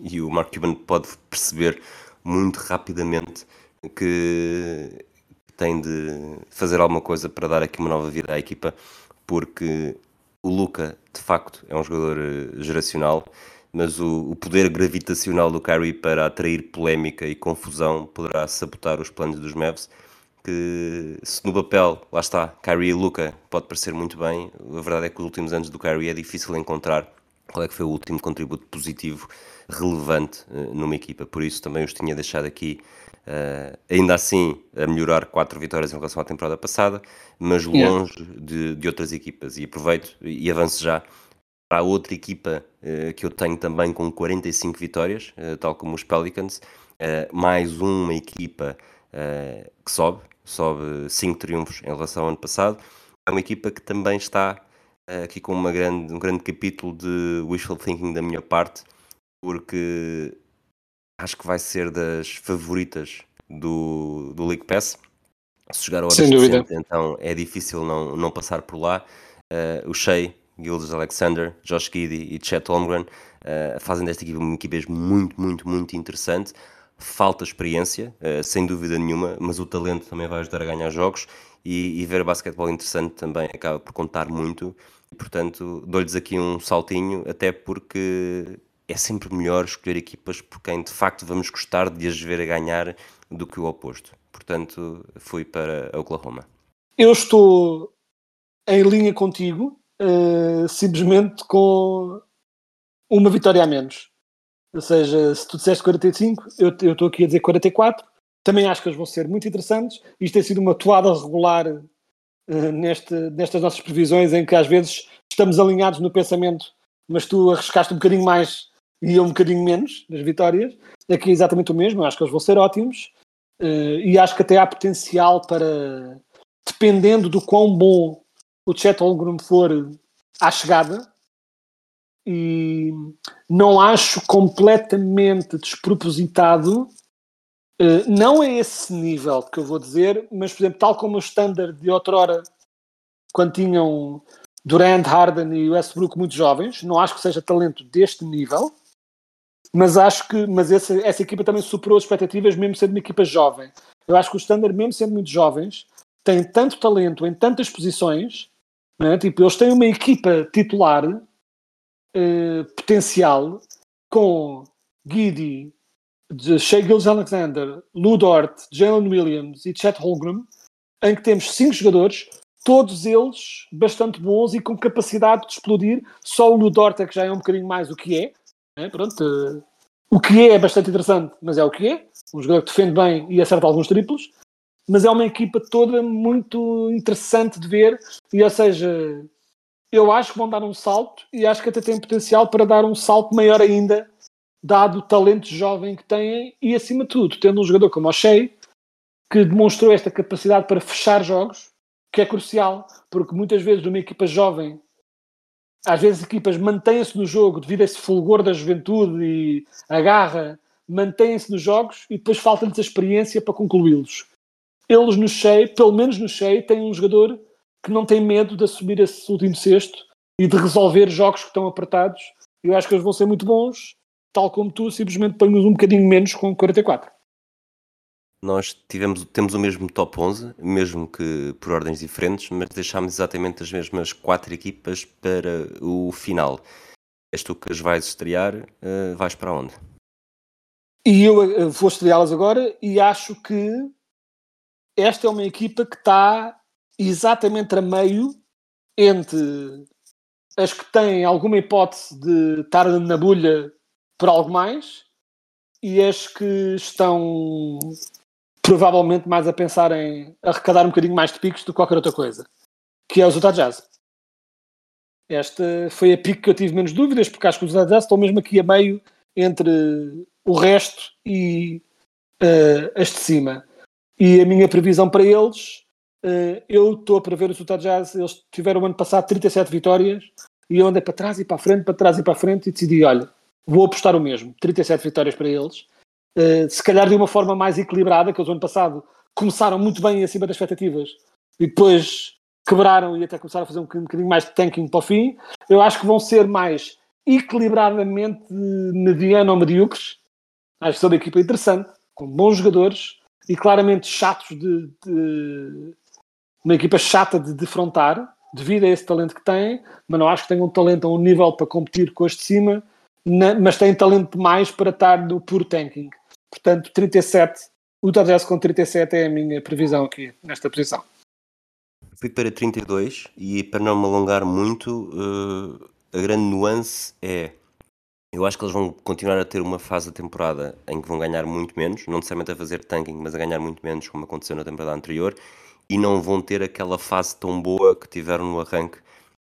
e o Mark Cuban pode perceber muito rapidamente que tem de fazer alguma coisa para dar aqui uma nova vida à equipa porque o Luca, de facto, é um jogador eh, geracional, mas o, o, poder gravitacional do Kyrie para atrair polémica e confusão poderá sabotar os planos dos Mavs. Que se no papel, lá está, Kyrie e Luca pode parecer muito bem, a verdade é que os últimos anos do Kyrie é difícil encontrar qual é que foi o último contributo positivo relevante uh, numa equipa. Por isso também os tinha deixado aqui, uh, ainda assim, a melhorar quatro vitórias em relação à temporada passada, mas longe yeah. de, de, outras equipas. E aproveito e avanço já para a outra equipa uh, que eu tenho também com 45 vitórias, tal como os Pelicans, mais uma equipa que sobe, sobe 5 triunfos em relação ao ano passado. É uma equipa que também está aqui com uma grande, um grande capítulo de wishful thinking da minha parte, porque acho que vai ser das favoritas do, do League Pass. Se jogar horas Sem dúvida. 60, então é difícil não, não passar por lá. O Shea, Gildas Alexander, Josh Giddy e Chet Holmgren uh, fazem desta equipa uma equipa muito, muito, muito interessante. Falta experiência, uh, sem dúvida nenhuma, mas o talento também vai ajudar a ganhar jogos e, e ver basquetebol interessante também acaba por contar muito. E, portanto, dou-lhes aqui um saltinho, até porque é sempre melhor escolher equipas por quem de facto vamos gostar de as ver a ganhar do que o oposto. Portanto, fui para Oklahoma. Eu estou em linha contigo, uh, simplesmente com uma vitória a menos. Ou seja, se tu disseste 45, eu, eu estou aqui a dizer 44. Também acho que eles vão ser muito interessantes. Isto tem sido uma toada regular uh, neste, nestas nossas previsões, em que às vezes estamos alinhados no pensamento, mas tu arriscaste um bocadinho mais e um bocadinho menos das vitórias. Aqui é exatamente o mesmo, acho que eles vão ser ótimos uh, e acho que até há potencial para, dependendo do quão bom o Chet Holmgren for à chegada, e não acho completamente despropositado, uh, não é esse nível que eu vou dizer, mas por exemplo, tal como o standard de outrora, quando tinham Durant, Harden e Westbrook muito jovens, não acho que seja talento deste nível, mas acho que mas essa, essa equipa também superou as expectativas, mesmo sendo uma equipa jovem. Eu acho que o Standard, mesmo sendo muito jovens, tem tanto talento em tantas posições, é? tipo, eles têm uma equipa titular eh, potencial com Giddy, Shea Gilles Alexander, Lou Dort, Jalen Williams e Chet Holmgren, em que temos cinco jogadores, todos eles bastante bons e com capacidade de explodir. Só o Lou Dort é que já é um bocadinho mais o que é, é, pronto, uh, o que é é bastante interessante, mas é o que é. Um jogador que defende bem e acerta alguns triplos. Mas é uma equipa toda muito interessante de ver, e ou seja, eu acho que vão dar um salto e acho que até tem potencial para dar um salto maior ainda, dado o talento jovem que têm e, acima de tudo, tendo um jogador como o Shea, que demonstrou esta capacidade para fechar jogos, que é crucial, porque muitas vezes numa equipa jovem, às vezes equipas mantêm-se no jogo devido a esse fulgor da juventude e a garra, mantêm-se nos jogos e depois falta-lhes a experiência para concluí-los. Eles no Shea, pelo menos no Shea, têm um jogador que não tem medo de assumir esse último sexto e de resolver jogos que estão apertados. Eu acho que eles vão ser muito bons, tal como tu, simplesmente põe-nos um bocadinho menos com 44. Nós tivemos, temos o mesmo top 11, mesmo que por ordens diferentes, mas deixámos exatamente as mesmas quatro equipas para o final. És tu que as vais estrear, uh, vais para onde? E eu uh, vou estreá-las agora e acho que esta é uma equipa que está exatamente a meio entre as que têm alguma hipótese de estar na bolha por algo mais e as que estão provavelmente mais a pensar em arrecadar um bocadinho mais de picos do que qualquer outra coisa, que é os Utah Jazz. Esta foi a pico que eu tive menos dúvidas, porque acho que os Utah Jazz estão mesmo aqui a meio entre o resto e uh, as de cima. E a minha previsão para eles, uh, eu estou a prever os Utah Jazz, eles tiveram o ano passado 37 vitórias, e eu andei para trás e para a frente, para trás e para a frente, e decidi, olha, vou apostar o mesmo, 37 vitórias para eles, uh, se calhar de uma forma mais equilibrada, que eles o ano passado começaram muito bem acima das expectativas e depois quebraram e até começaram a fazer um bocadinho mais de tanking para o fim. Eu acho que vão ser mais equilibradamente mediano ou medíocres. Acho que são uma equipa interessante, com bons jogadores e claramente chatos de, de uma equipa chata de defrontar devido a esse talento que têm, mas não acho que tenham um talento a um nível para competir com os de cima, mas têm talento demais para estar no puro tanking. Portanto, 37, o Jazz com 37 é a minha previsão aqui, nesta posição. Fui para 32 e para não me alongar muito, uh, a grande nuance é eu acho que eles vão continuar a ter uma fase da temporada em que vão ganhar muito menos, não necessariamente a fazer tanking, mas a ganhar muito menos, como aconteceu na temporada anterior, e não vão ter aquela fase tão boa que tiveram no arranque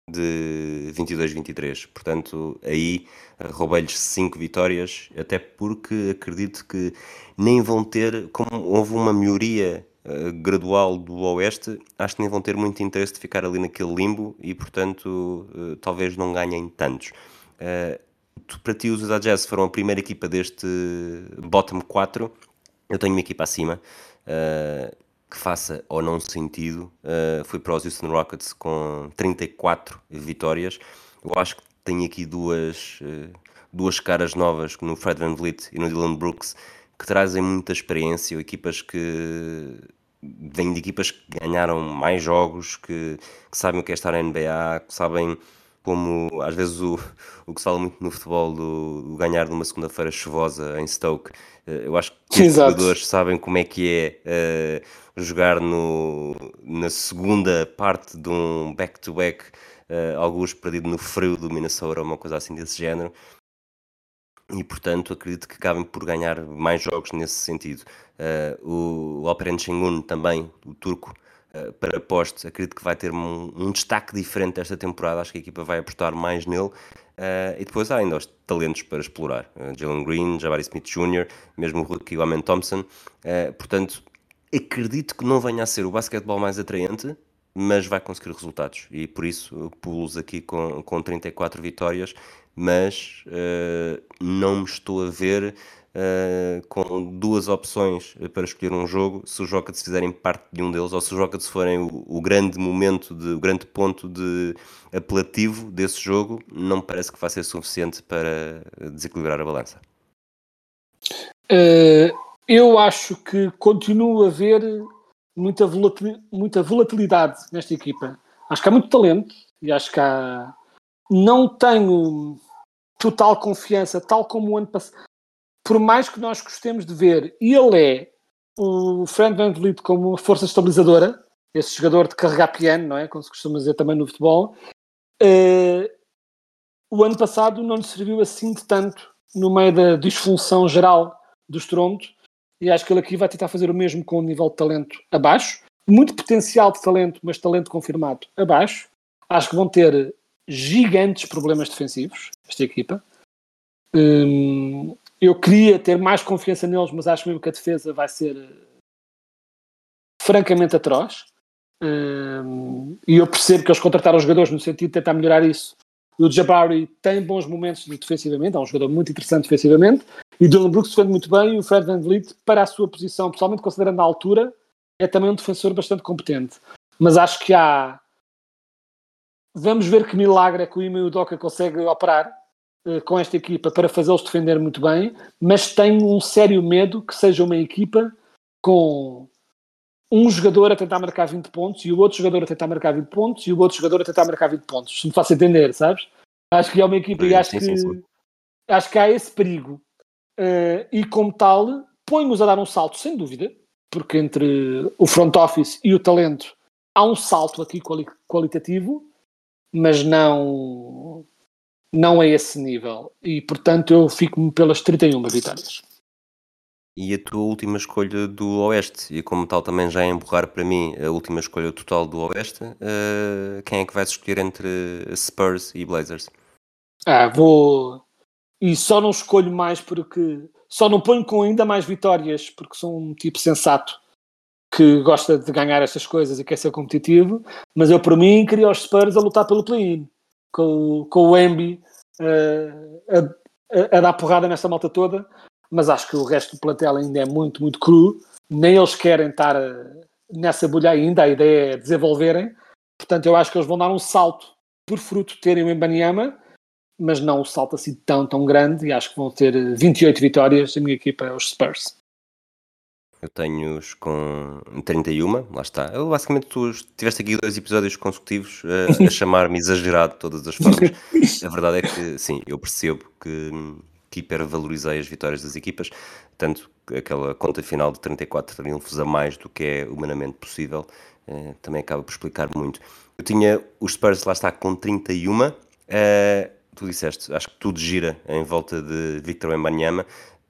de 22-23. Portanto, aí eh, roubei-lhes 5 vitórias, até porque acredito que nem vão ter, como houve uma melhoria uh, gradual do Oeste, acho que nem vão ter muito interesse de ficar ali naquele limbo e, portanto, uh, talvez não ganhem tantos. Uh, para ti, os Utah Jazz foram a primeira equipa deste bottom 4. Eu tenho uma equipa acima. Uh, que faça ou não sentido. Uh, fui para os Houston Rockets com 34 vitórias. Eu acho que tem aqui duas, uh, duas caras novas no Fred Van Vliet e no Dylan Brooks que trazem muita experiência, equipas que vêm de equipas que ganharam mais jogos, que, que sabem o que é estar na NBA, que sabem como às vezes o, o que se fala muito no futebol do, do ganhar numa segunda-feira chuvosa em Stoke. Eh, eu acho que os jogadores sabem como é que é uh, jogar no, na segunda parte de um back-to-back, -back, uh, alguns perdido no frio do Minnesota ou uma coisa assim desse género. E portanto acredito que acabem por ganhar mais jogos nesse sentido. Uh, o Alperen Şengün também, o turco, uh, para postos, acredito que vai ter um, um, destaque diferente esta temporada. Acho que a equipa vai apostar mais nele. Uh, e depois há ainda os talentos para explorar. Uh, Jalen Green, Jabari Smith Jr., mesmo o rookie Amen Thompson. portanto, acredito que não venha a ser o basquetebol mais atraente, mas vai conseguir resultados. E por isso pulos aqui com, com 34 vitórias, mas não me estou a ver uh, com duas opções para escolher um jogo, se os Rockets fizerem parte de um deles, ou se os Rockets forem o, o grande momento, de, o grande ponto de apelativo desse jogo, não me parece que vai ser suficiente para desequilibrar a balança. Uh, eu acho que continua a haver muita, volatil, muita volatilidade nesta equipa. Acho que há muito talento e acho que há. Não tenho total confiança, tal como o ano passado por mais que nós gostemos de ver, ele é o Fred Van Vliet como uma força estabilizadora, esse jogador de carregar piano, não é? Como se costuma dizer também no futebol. Uh, o ano passado não lhe serviu assim de tanto no meio da disfunção geral dos trombos e acho que ele aqui vai tentar fazer o mesmo com um nível de talento abaixo. Muito potencial de talento, mas talento confirmado abaixo. Acho que vão ter gigantes problemas defensivos, esta equipa. Hum, eu queria ter mais confiança neles, mas acho mesmo que a defesa vai ser francamente atroz. Hum, e eu percebo que eles contrataram os jogadores no sentido de tentar melhorar isso. O Jabari tem bons momentos defensivamente, é um jogador muito interessante defensivamente. E o Dylan Brooks defende muito bem. E o Fred Van Vliet, para a sua posição, pessoalmente considerando a altura, é também um defensor bastante competente. Mas acho que há. Vamos ver que milagre é que o Ime Udoka consegue operar uh, com esta equipa para fazê-los defender muito bem. Mas tenho um sério medo que seja uma equipa com um jogador a tentar marcar 20 pontos e o outro jogador a tentar marcar 20 pontos e o outro jogador a tentar marcar 20 pontos. Se me faço entender, sabes? Acho que é uma equipa e acho, sim, que, sim, sim. acho que há esse perigo. Uh, e como tal, põe-nos a dar um salto, sem dúvida, porque entre o front office e o talento há um salto aqui quali qualitativo, mas não, não é esse nível. E portanto eu fico-me pelas 31 vitórias. E a tua última escolha do Oeste, e como tal também já é empurrar para mim a última escolha total do Oeste, uh, quem é que vais escolher entre Spurs e Blazers? Ah, vou. E só não escolho mais porque. Só não ponho com ainda mais vitórias porque sou um tipo sensato que gosta de ganhar estas coisas e quer ser competitivo. Mas eu, por mim, queria os Spurs a lutar pelo play-in com, com o Embi uh, a, a, a dar porrada nesta malta toda mas acho que o resto do plantel ainda é muito, muito cru. Nem eles querem estar eh, nessa bolha ainda, a ideia é desenvolverem. Portanto, eu acho que eles vão dar um salto por fruto terem o Embanyama, mas não um salto assim tão, tão grande. E acho que vão ter 28 eh, vitórias. A minha equipa é os Spurs. Eu tenho-os com 31, lá está. Eu, basicamente, tu tiveste aqui dois episódios consecutivos a, a chamar-me exagerado de todas as formas. a verdade é que, sim, eu percebo que que hipervalorizei as vitórias das equipas, tanto aquela conta final de 34 triunfos a mais do que é humanamente possível, eh, também acaba por explicar muito. Eu tinha os Spurs lá está com 31, eh, tu disseste, acho que tudo gira em volta de Victor Wembanyama,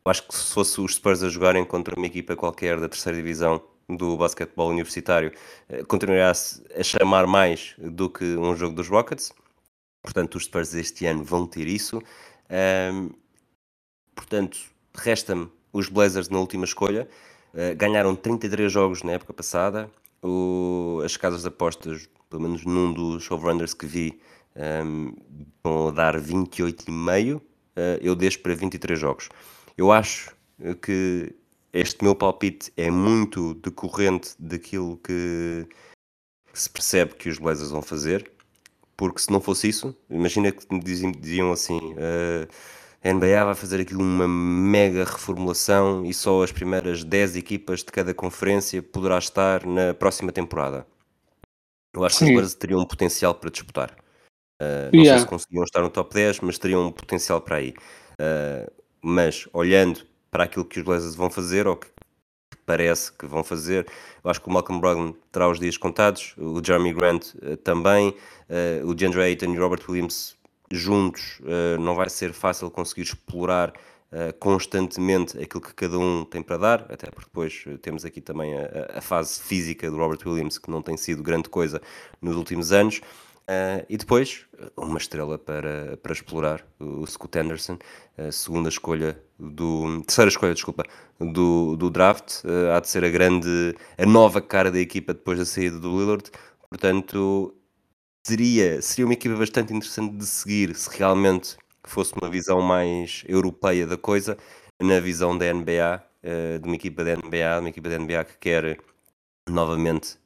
acho que se fosse os Spurs a jogarem contra uma equipa qualquer da terceira divisão do basquetebol universitário, eh, continuaria a chamar mais do que um jogo dos Rockets, portanto os Spurs este ano vão ter isso, Portanto, resta-me os Blazers na última escolha. Uh, ganharam 33 jogos na época passada. O, as casas de apostas, pelo menos num dos overrunners que vi, um, vão dar 28,5. Uh, eh, eu deixo para 23 jogos. Eu acho que este meu palpite é muito decorrente daquilo que se percebe que os Blazers vão fazer, porque se não fosse isso, imagina que me diziam, diziam assim. Uh, a NBA vai fazer aquilo uma mega reformulação e só as primeiras 10 equipas de cada conferência poderá estar na próxima temporada. Eu acho Sim. que os Spurs teriam um potencial para disputar. Uh, não yeah. sei se conseguiam estar no top 10, mas teriam um potencial para aí. Uh, mas olhando para aquilo que os Blazers vão fazer, ou que parece que vão fazer, eu acho que o Malcolm Brogdon terá os dias contados, o Jeremy Grant uh, também, o DeAndre Ayton e o Robert Williams juntos uh, não vai ser fácil conseguir explorar uh, constantemente aquilo que cada um tem para dar, até porque depois eh, temos aqui também a, a, fase física do Robert Williams, que não tem sido grande coisa nos últimos anos. Uh, e depois, uma estrela para, para explorar, o Scott Anderson, a segunda escolha do. terceira escolha, desculpa, do, do draft. Uh, há de ser a grande. a nova cara da equipa depois da saída do Lillard. Portanto, seria, seria uma equipa bastante interessante de seguir se realmente fosse uma visão mais europeia da coisa, na visão da NBA, uh, eh, de uma equipa da NBA, uma equipa da NBA que quer novamente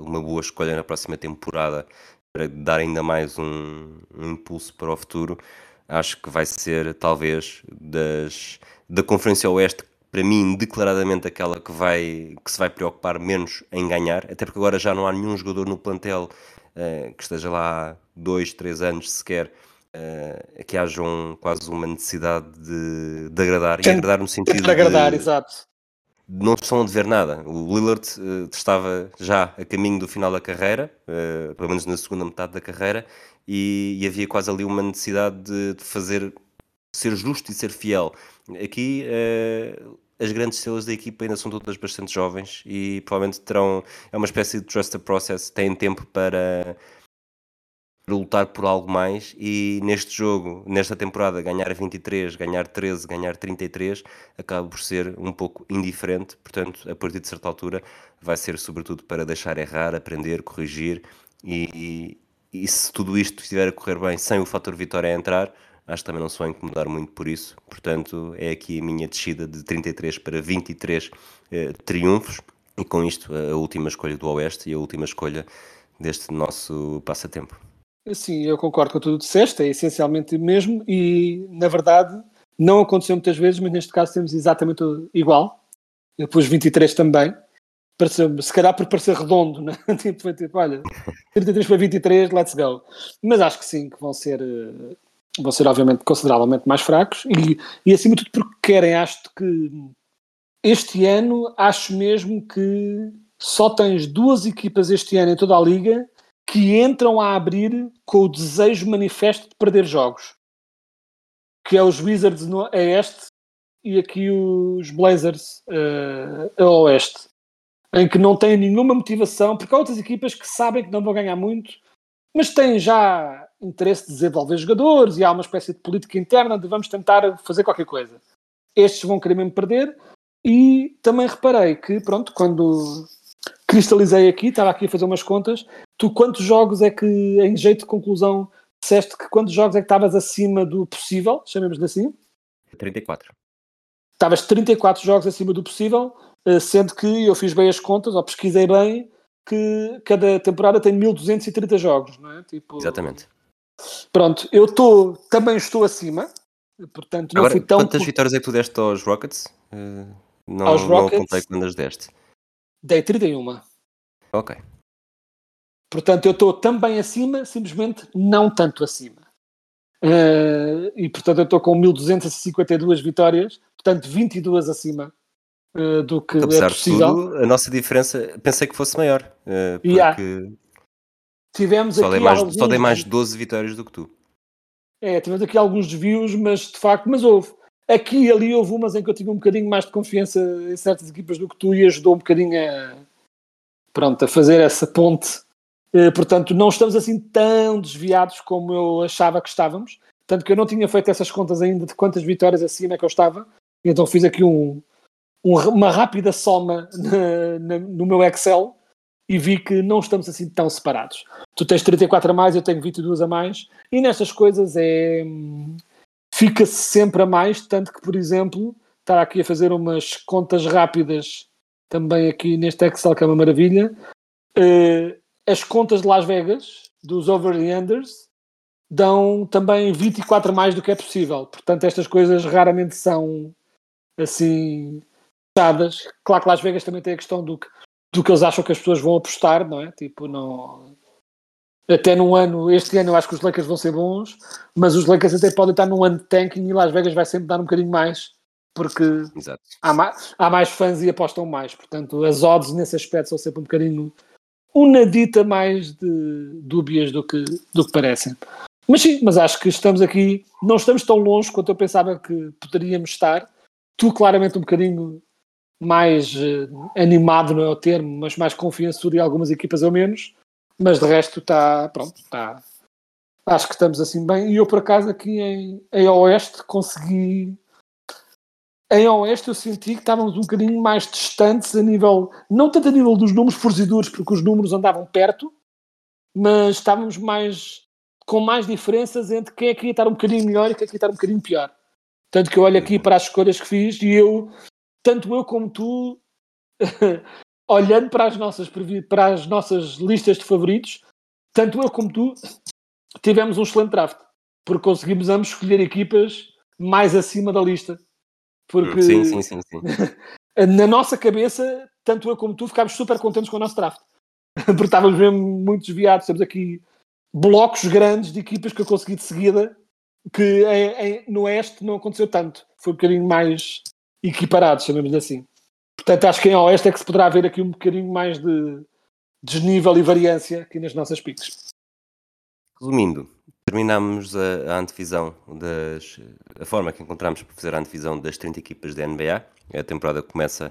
uma boa escolha na próxima temporada para dar ainda mais um, um, impulso para o futuro. Acho que vai ser talvez das, da Conferência Oeste para mim declaradamente aquela que vai que se vai preocupar menos em ganhar, até porque agora já não há nenhum jogador no plantel uh, que esteja lá há dois, três anos sequer, uh, que haja um, quase uma necessidade de, de agradar, e agradar no sentido de... agradar, exato. Não estão a dever nada. O Lillard uh, estava já a caminho do final da carreira, pelo menos na segunda metade da carreira, e, e havia quase ali uma necessidade de, de fazer ser justo e ser fiel. Aqui as grandes estrelas da equipa ainda são todas bastante jovens e provavelmente terão. É uma espécie de trust the process, têm tempo para, para lutar por algo mais. E neste jogo, nesta temporada, ganhar 23, ganhar 13, ganhar 33 acaba por ser um pouco indiferente. Portanto, a partir de certa altura, vai ser sobretudo para deixar errar, aprender, corrigir e, e, e se tudo isto estiver a correr bem sem o fator vitória a entrar acho que também não se vai incomodar muito por isso. Portanto, é aqui a minha descida de 33 para 23 eh, triunfos, e com isto a última escolha do Oeste e a última escolha deste nosso passatempo. Sim, eu concordo com tudo que disseste, é essencialmente mesmo, e na verdade não aconteceu muitas vezes, mas neste caso temos exatamente igual. Eu pus 23 também, se calhar por parecer redondo, né? tipo, tipo, olha, 33 para 23, let's go. Mas acho que sim, que vão ser eh, vão ser obviamente consideravelmente mais fracos e, e acima de tudo porque querem, acho que este ano acho mesmo que só tens duas equipas este ano em toda a liga que entram a abrir com o desejo manifesto de perder jogos. Que é os Wizards no, a este e aqui os Blazers uh, a oeste. Em que não têm nenhuma motivação porque há outras equipas que sabem que não vão ganhar muito mas têm já interesse de desenvolver jogadores e há uma espécie de política interna de vamos tentar fazer qualquer coisa. Estes vão querer mesmo perder. E também reparei que, pronto, quando cristalizei aqui, estava aqui a fazer umas contas, tu quantos jogos é que, em jeito de conclusão, disseste que quantos jogos é que estavas acima do possível, chamemos-lhe assim? 34. Estavas 34 jogos acima do possível, eh, sendo que eu fiz bem as contas, ou pesquisei bem, que cada temporada tem 1230 jogos, não é? Tipo, Exatamente. Pronto, eu estou, também estou acima, portanto não Agora, fui tão... quantas vitórias é que tu deste aos Rockets? Uh, não, aos Rockets, não contei quando as deste. Dei 31. Ok. Portanto, eu estou também acima, simplesmente não tanto acima. Uh, e portanto eu estou com 1252 vitórias, portanto 22 acima uh, do que Apesar é possível. De tudo, a nossa diferença pensei que fosse maior, uh, porque yeah. tivemos só aqui dei mais, só dei mais 12 vitórias do que tu. É, tivemos aqui alguns desvios, mas de facto, mas houve. Aqui e ali houve umas em que eu tive um bocadinho mais de confiança em certas equipas do que tu e ajudou um bocadinho a, pronto, a fazer essa ponte. Uh, portanto, não estamos assim tão desviados como eu achava que estávamos. Tanto que eu não tinha feito essas contas ainda de quantas vitórias acima é que eu estava. Então fiz aqui um, um, uma rápida soma na, na, no meu Excel e vi que não estamos assim tão separados. Tu tens 34 a mais, eu tenho 22 a mais, e nestas coisas é. fica-se sempre a mais, tanto que, por exemplo, estar aqui a fazer umas contas rápidas também aqui neste Excel, que é uma maravilha. Uh, as contas de Las Vegas, dos over and unders, dão também 24 mais do que é possível. Portanto, estas coisas raramente são assim fechadas. Claro que Las Vegas também tem a questão do que, do que eles acham que as pessoas vão apostar, não é? Tipo, não. Até num ano, este ano eu acho que os Lakers vão ser bons, mas os Lakers até podem estar num ano de tanking e Las Vegas vai sempre dar um bocadinho mais, porque há mais, há mais fãs e apostam mais. Portanto, as odds nesse aspecto são sempre um bocadinho uma dita mais de dúbias do que, do que parecem. Mas sim, mas acho que estamos aqui, não estamos tão longe quanto eu pensava que poderíamos estar. Tu claramente um bocadinho mais uh, animado, não é o termo, mas mais confiançudo em algumas equipas ou menos, mas de resto está, pronto, está. Acho que estamos assim bem. E eu, por acaso, aqui em, em Oeste, consegui. Em Oeste, eu senti que estávamos um bocadinho mais distantes a nível. Não tanto a nível dos números forcidores, porque os números andavam perto, mas estávamos mais. com mais diferenças entre quem é que ia estar um bocadinho melhor e quem é que ia estar um bocadinho pior. Tanto que eu olho aqui para as escolhas que fiz e eu tanto eu como tu, olhando para as, nossas, para as nossas listas de favoritos, tanto eu como tu tivemos um excelente draft, porque conseguimos ambos escolher equipas mais acima da lista. Porque sim, sim, sim, sim. na nossa cabeça, tanto eu como tu ficámos super contentes com o nosso draft. porque estávamos mesmo muito desviados. Temos aqui blocos grandes de equipas que eu consegui de seguida, que em, em, no Oeste não aconteceu tanto. Foi um bocadinho mais equiparados, chamemos assim. Portanto, acho que em Oeste é que se poderá ver aqui um bocadinho mais de desnível e variância aqui nas nossas piques. Resumindo, terminamos a, a antevisão das. a forma que encontramos para fazer a antevisão das 30 equipas da NBA. A temporada começa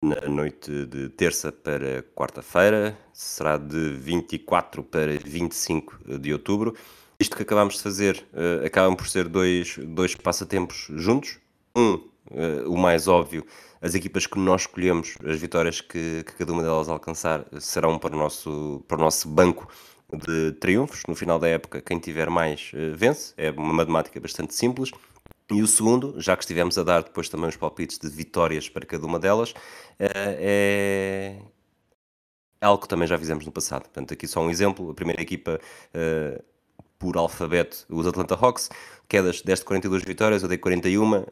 na noite de terça para quarta-feira, será de 24 para 25 de outubro. Isto que acabamos de fazer uh, acabam por ser dois, dois passatempos juntos. Um, uh, o mais óbvio, as equipas que nós escolhemos, as vitórias que, que, cada uma delas alcançar, serão para o nosso, para o nosso banco de triunfos. No final da época, quem tiver mais uh, vence. É uma matemática bastante simples. E o segundo, já que estivemos a dar depois também os palpites de vitórias para cada uma delas, é, é algo que também já fizemos no passado. Portanto, aqui só um exemplo. A primeira equipa uh, por alfabeto, os Atlanta Hawks, quedas deste 42 vitórias, eu dei 41. Uh,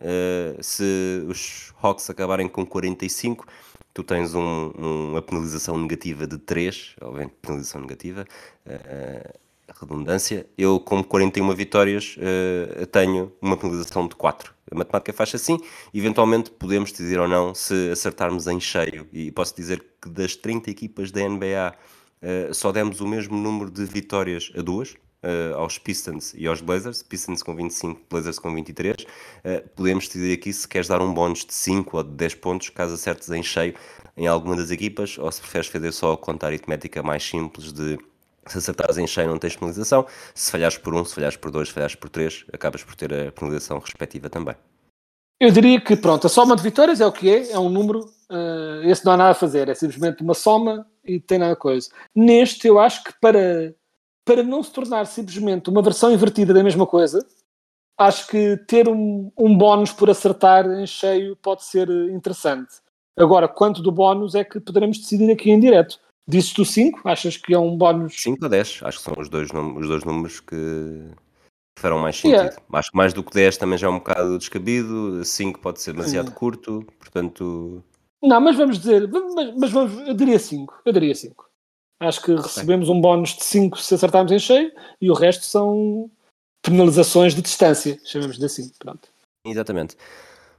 se os Hawks acabarem com 45, tu tens um, um, uma penalização negativa de 3, obviamente penalização negativa, uh, redundância, eu com 41 vitórias uh, tenho uma penalização de 4. A matemática faz assim, eventualmente podemos dizer ou não se acertarmos em cheio. E posso dizer que das 30 equipas da NBA uh, só demos o mesmo número de vitórias a duas, uh, aos Pistons e aos Blazers, Pistons com 25, Blazers com 23. Uh, podemos dizer aqui se queres dar um bónus de 5 ou de 10 pontos, caso acertes em cheio em alguma das equipas, ou se preferes fazer só a conta aritmética mais simples de se acertares em cheio não tens penalização, se falhares por um, se falhares por dois, se falhares por três, acabas por ter a penalização respectiva também. Eu diria que, pronto, a soma de vitórias é o que é, é um número, uh, esse não há nada a fazer, é simplesmente uma soma e tem nada a coisa. Neste, eu acho que para, para não se tornar simplesmente uma versão invertida da mesma coisa, acho que ter um, um bónus por acertar em cheio pode ser interessante. Agora, quanto do bónus é que poderemos decidir aqui em direto. Dizes tu 5? Achas que é um bónus? 5 ou 10, acho que são os dois, os dois números que farão mais sentido. Yeah. Acho que mais do que 10 também já é um bocado descabido, 5 pode ser demasiado yeah. curto, portanto. Não, mas vamos dizer, mas, mas vamos, eu diria 5. Eu diria 5. Acho que recebemos um bónus de 5 se acertarmos em cheio e o resto são penalizações de distância, chamamos de assim. Pronto. Exatamente.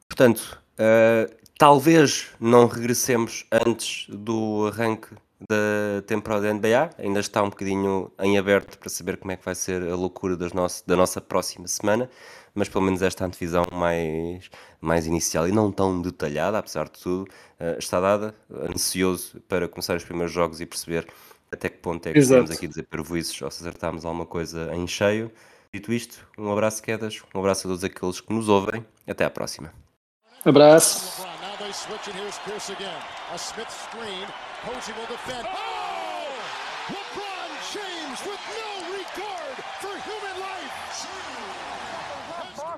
Portanto, uh, talvez não regressemos antes do arranque da temporada da NBA. Ainda está um bocadinho em aberto para saber como é que vai ser a loucura das nosso, da nossa próxima semana, mas pelo menos esta antevisão mais, mais inicial e não tão detalhada, apesar de tudo, uh, está dada. Ansioso para começar os primeiros jogos e perceber até que ponto é que Exato. estamos aqui a dizer pervoices ou se acertarmos alguma coisa em cheio. Dito isto, um abraço, quedas, um abraço a todos aqueles que nos ouvem. Até à próxima. Abraço. switch, and here's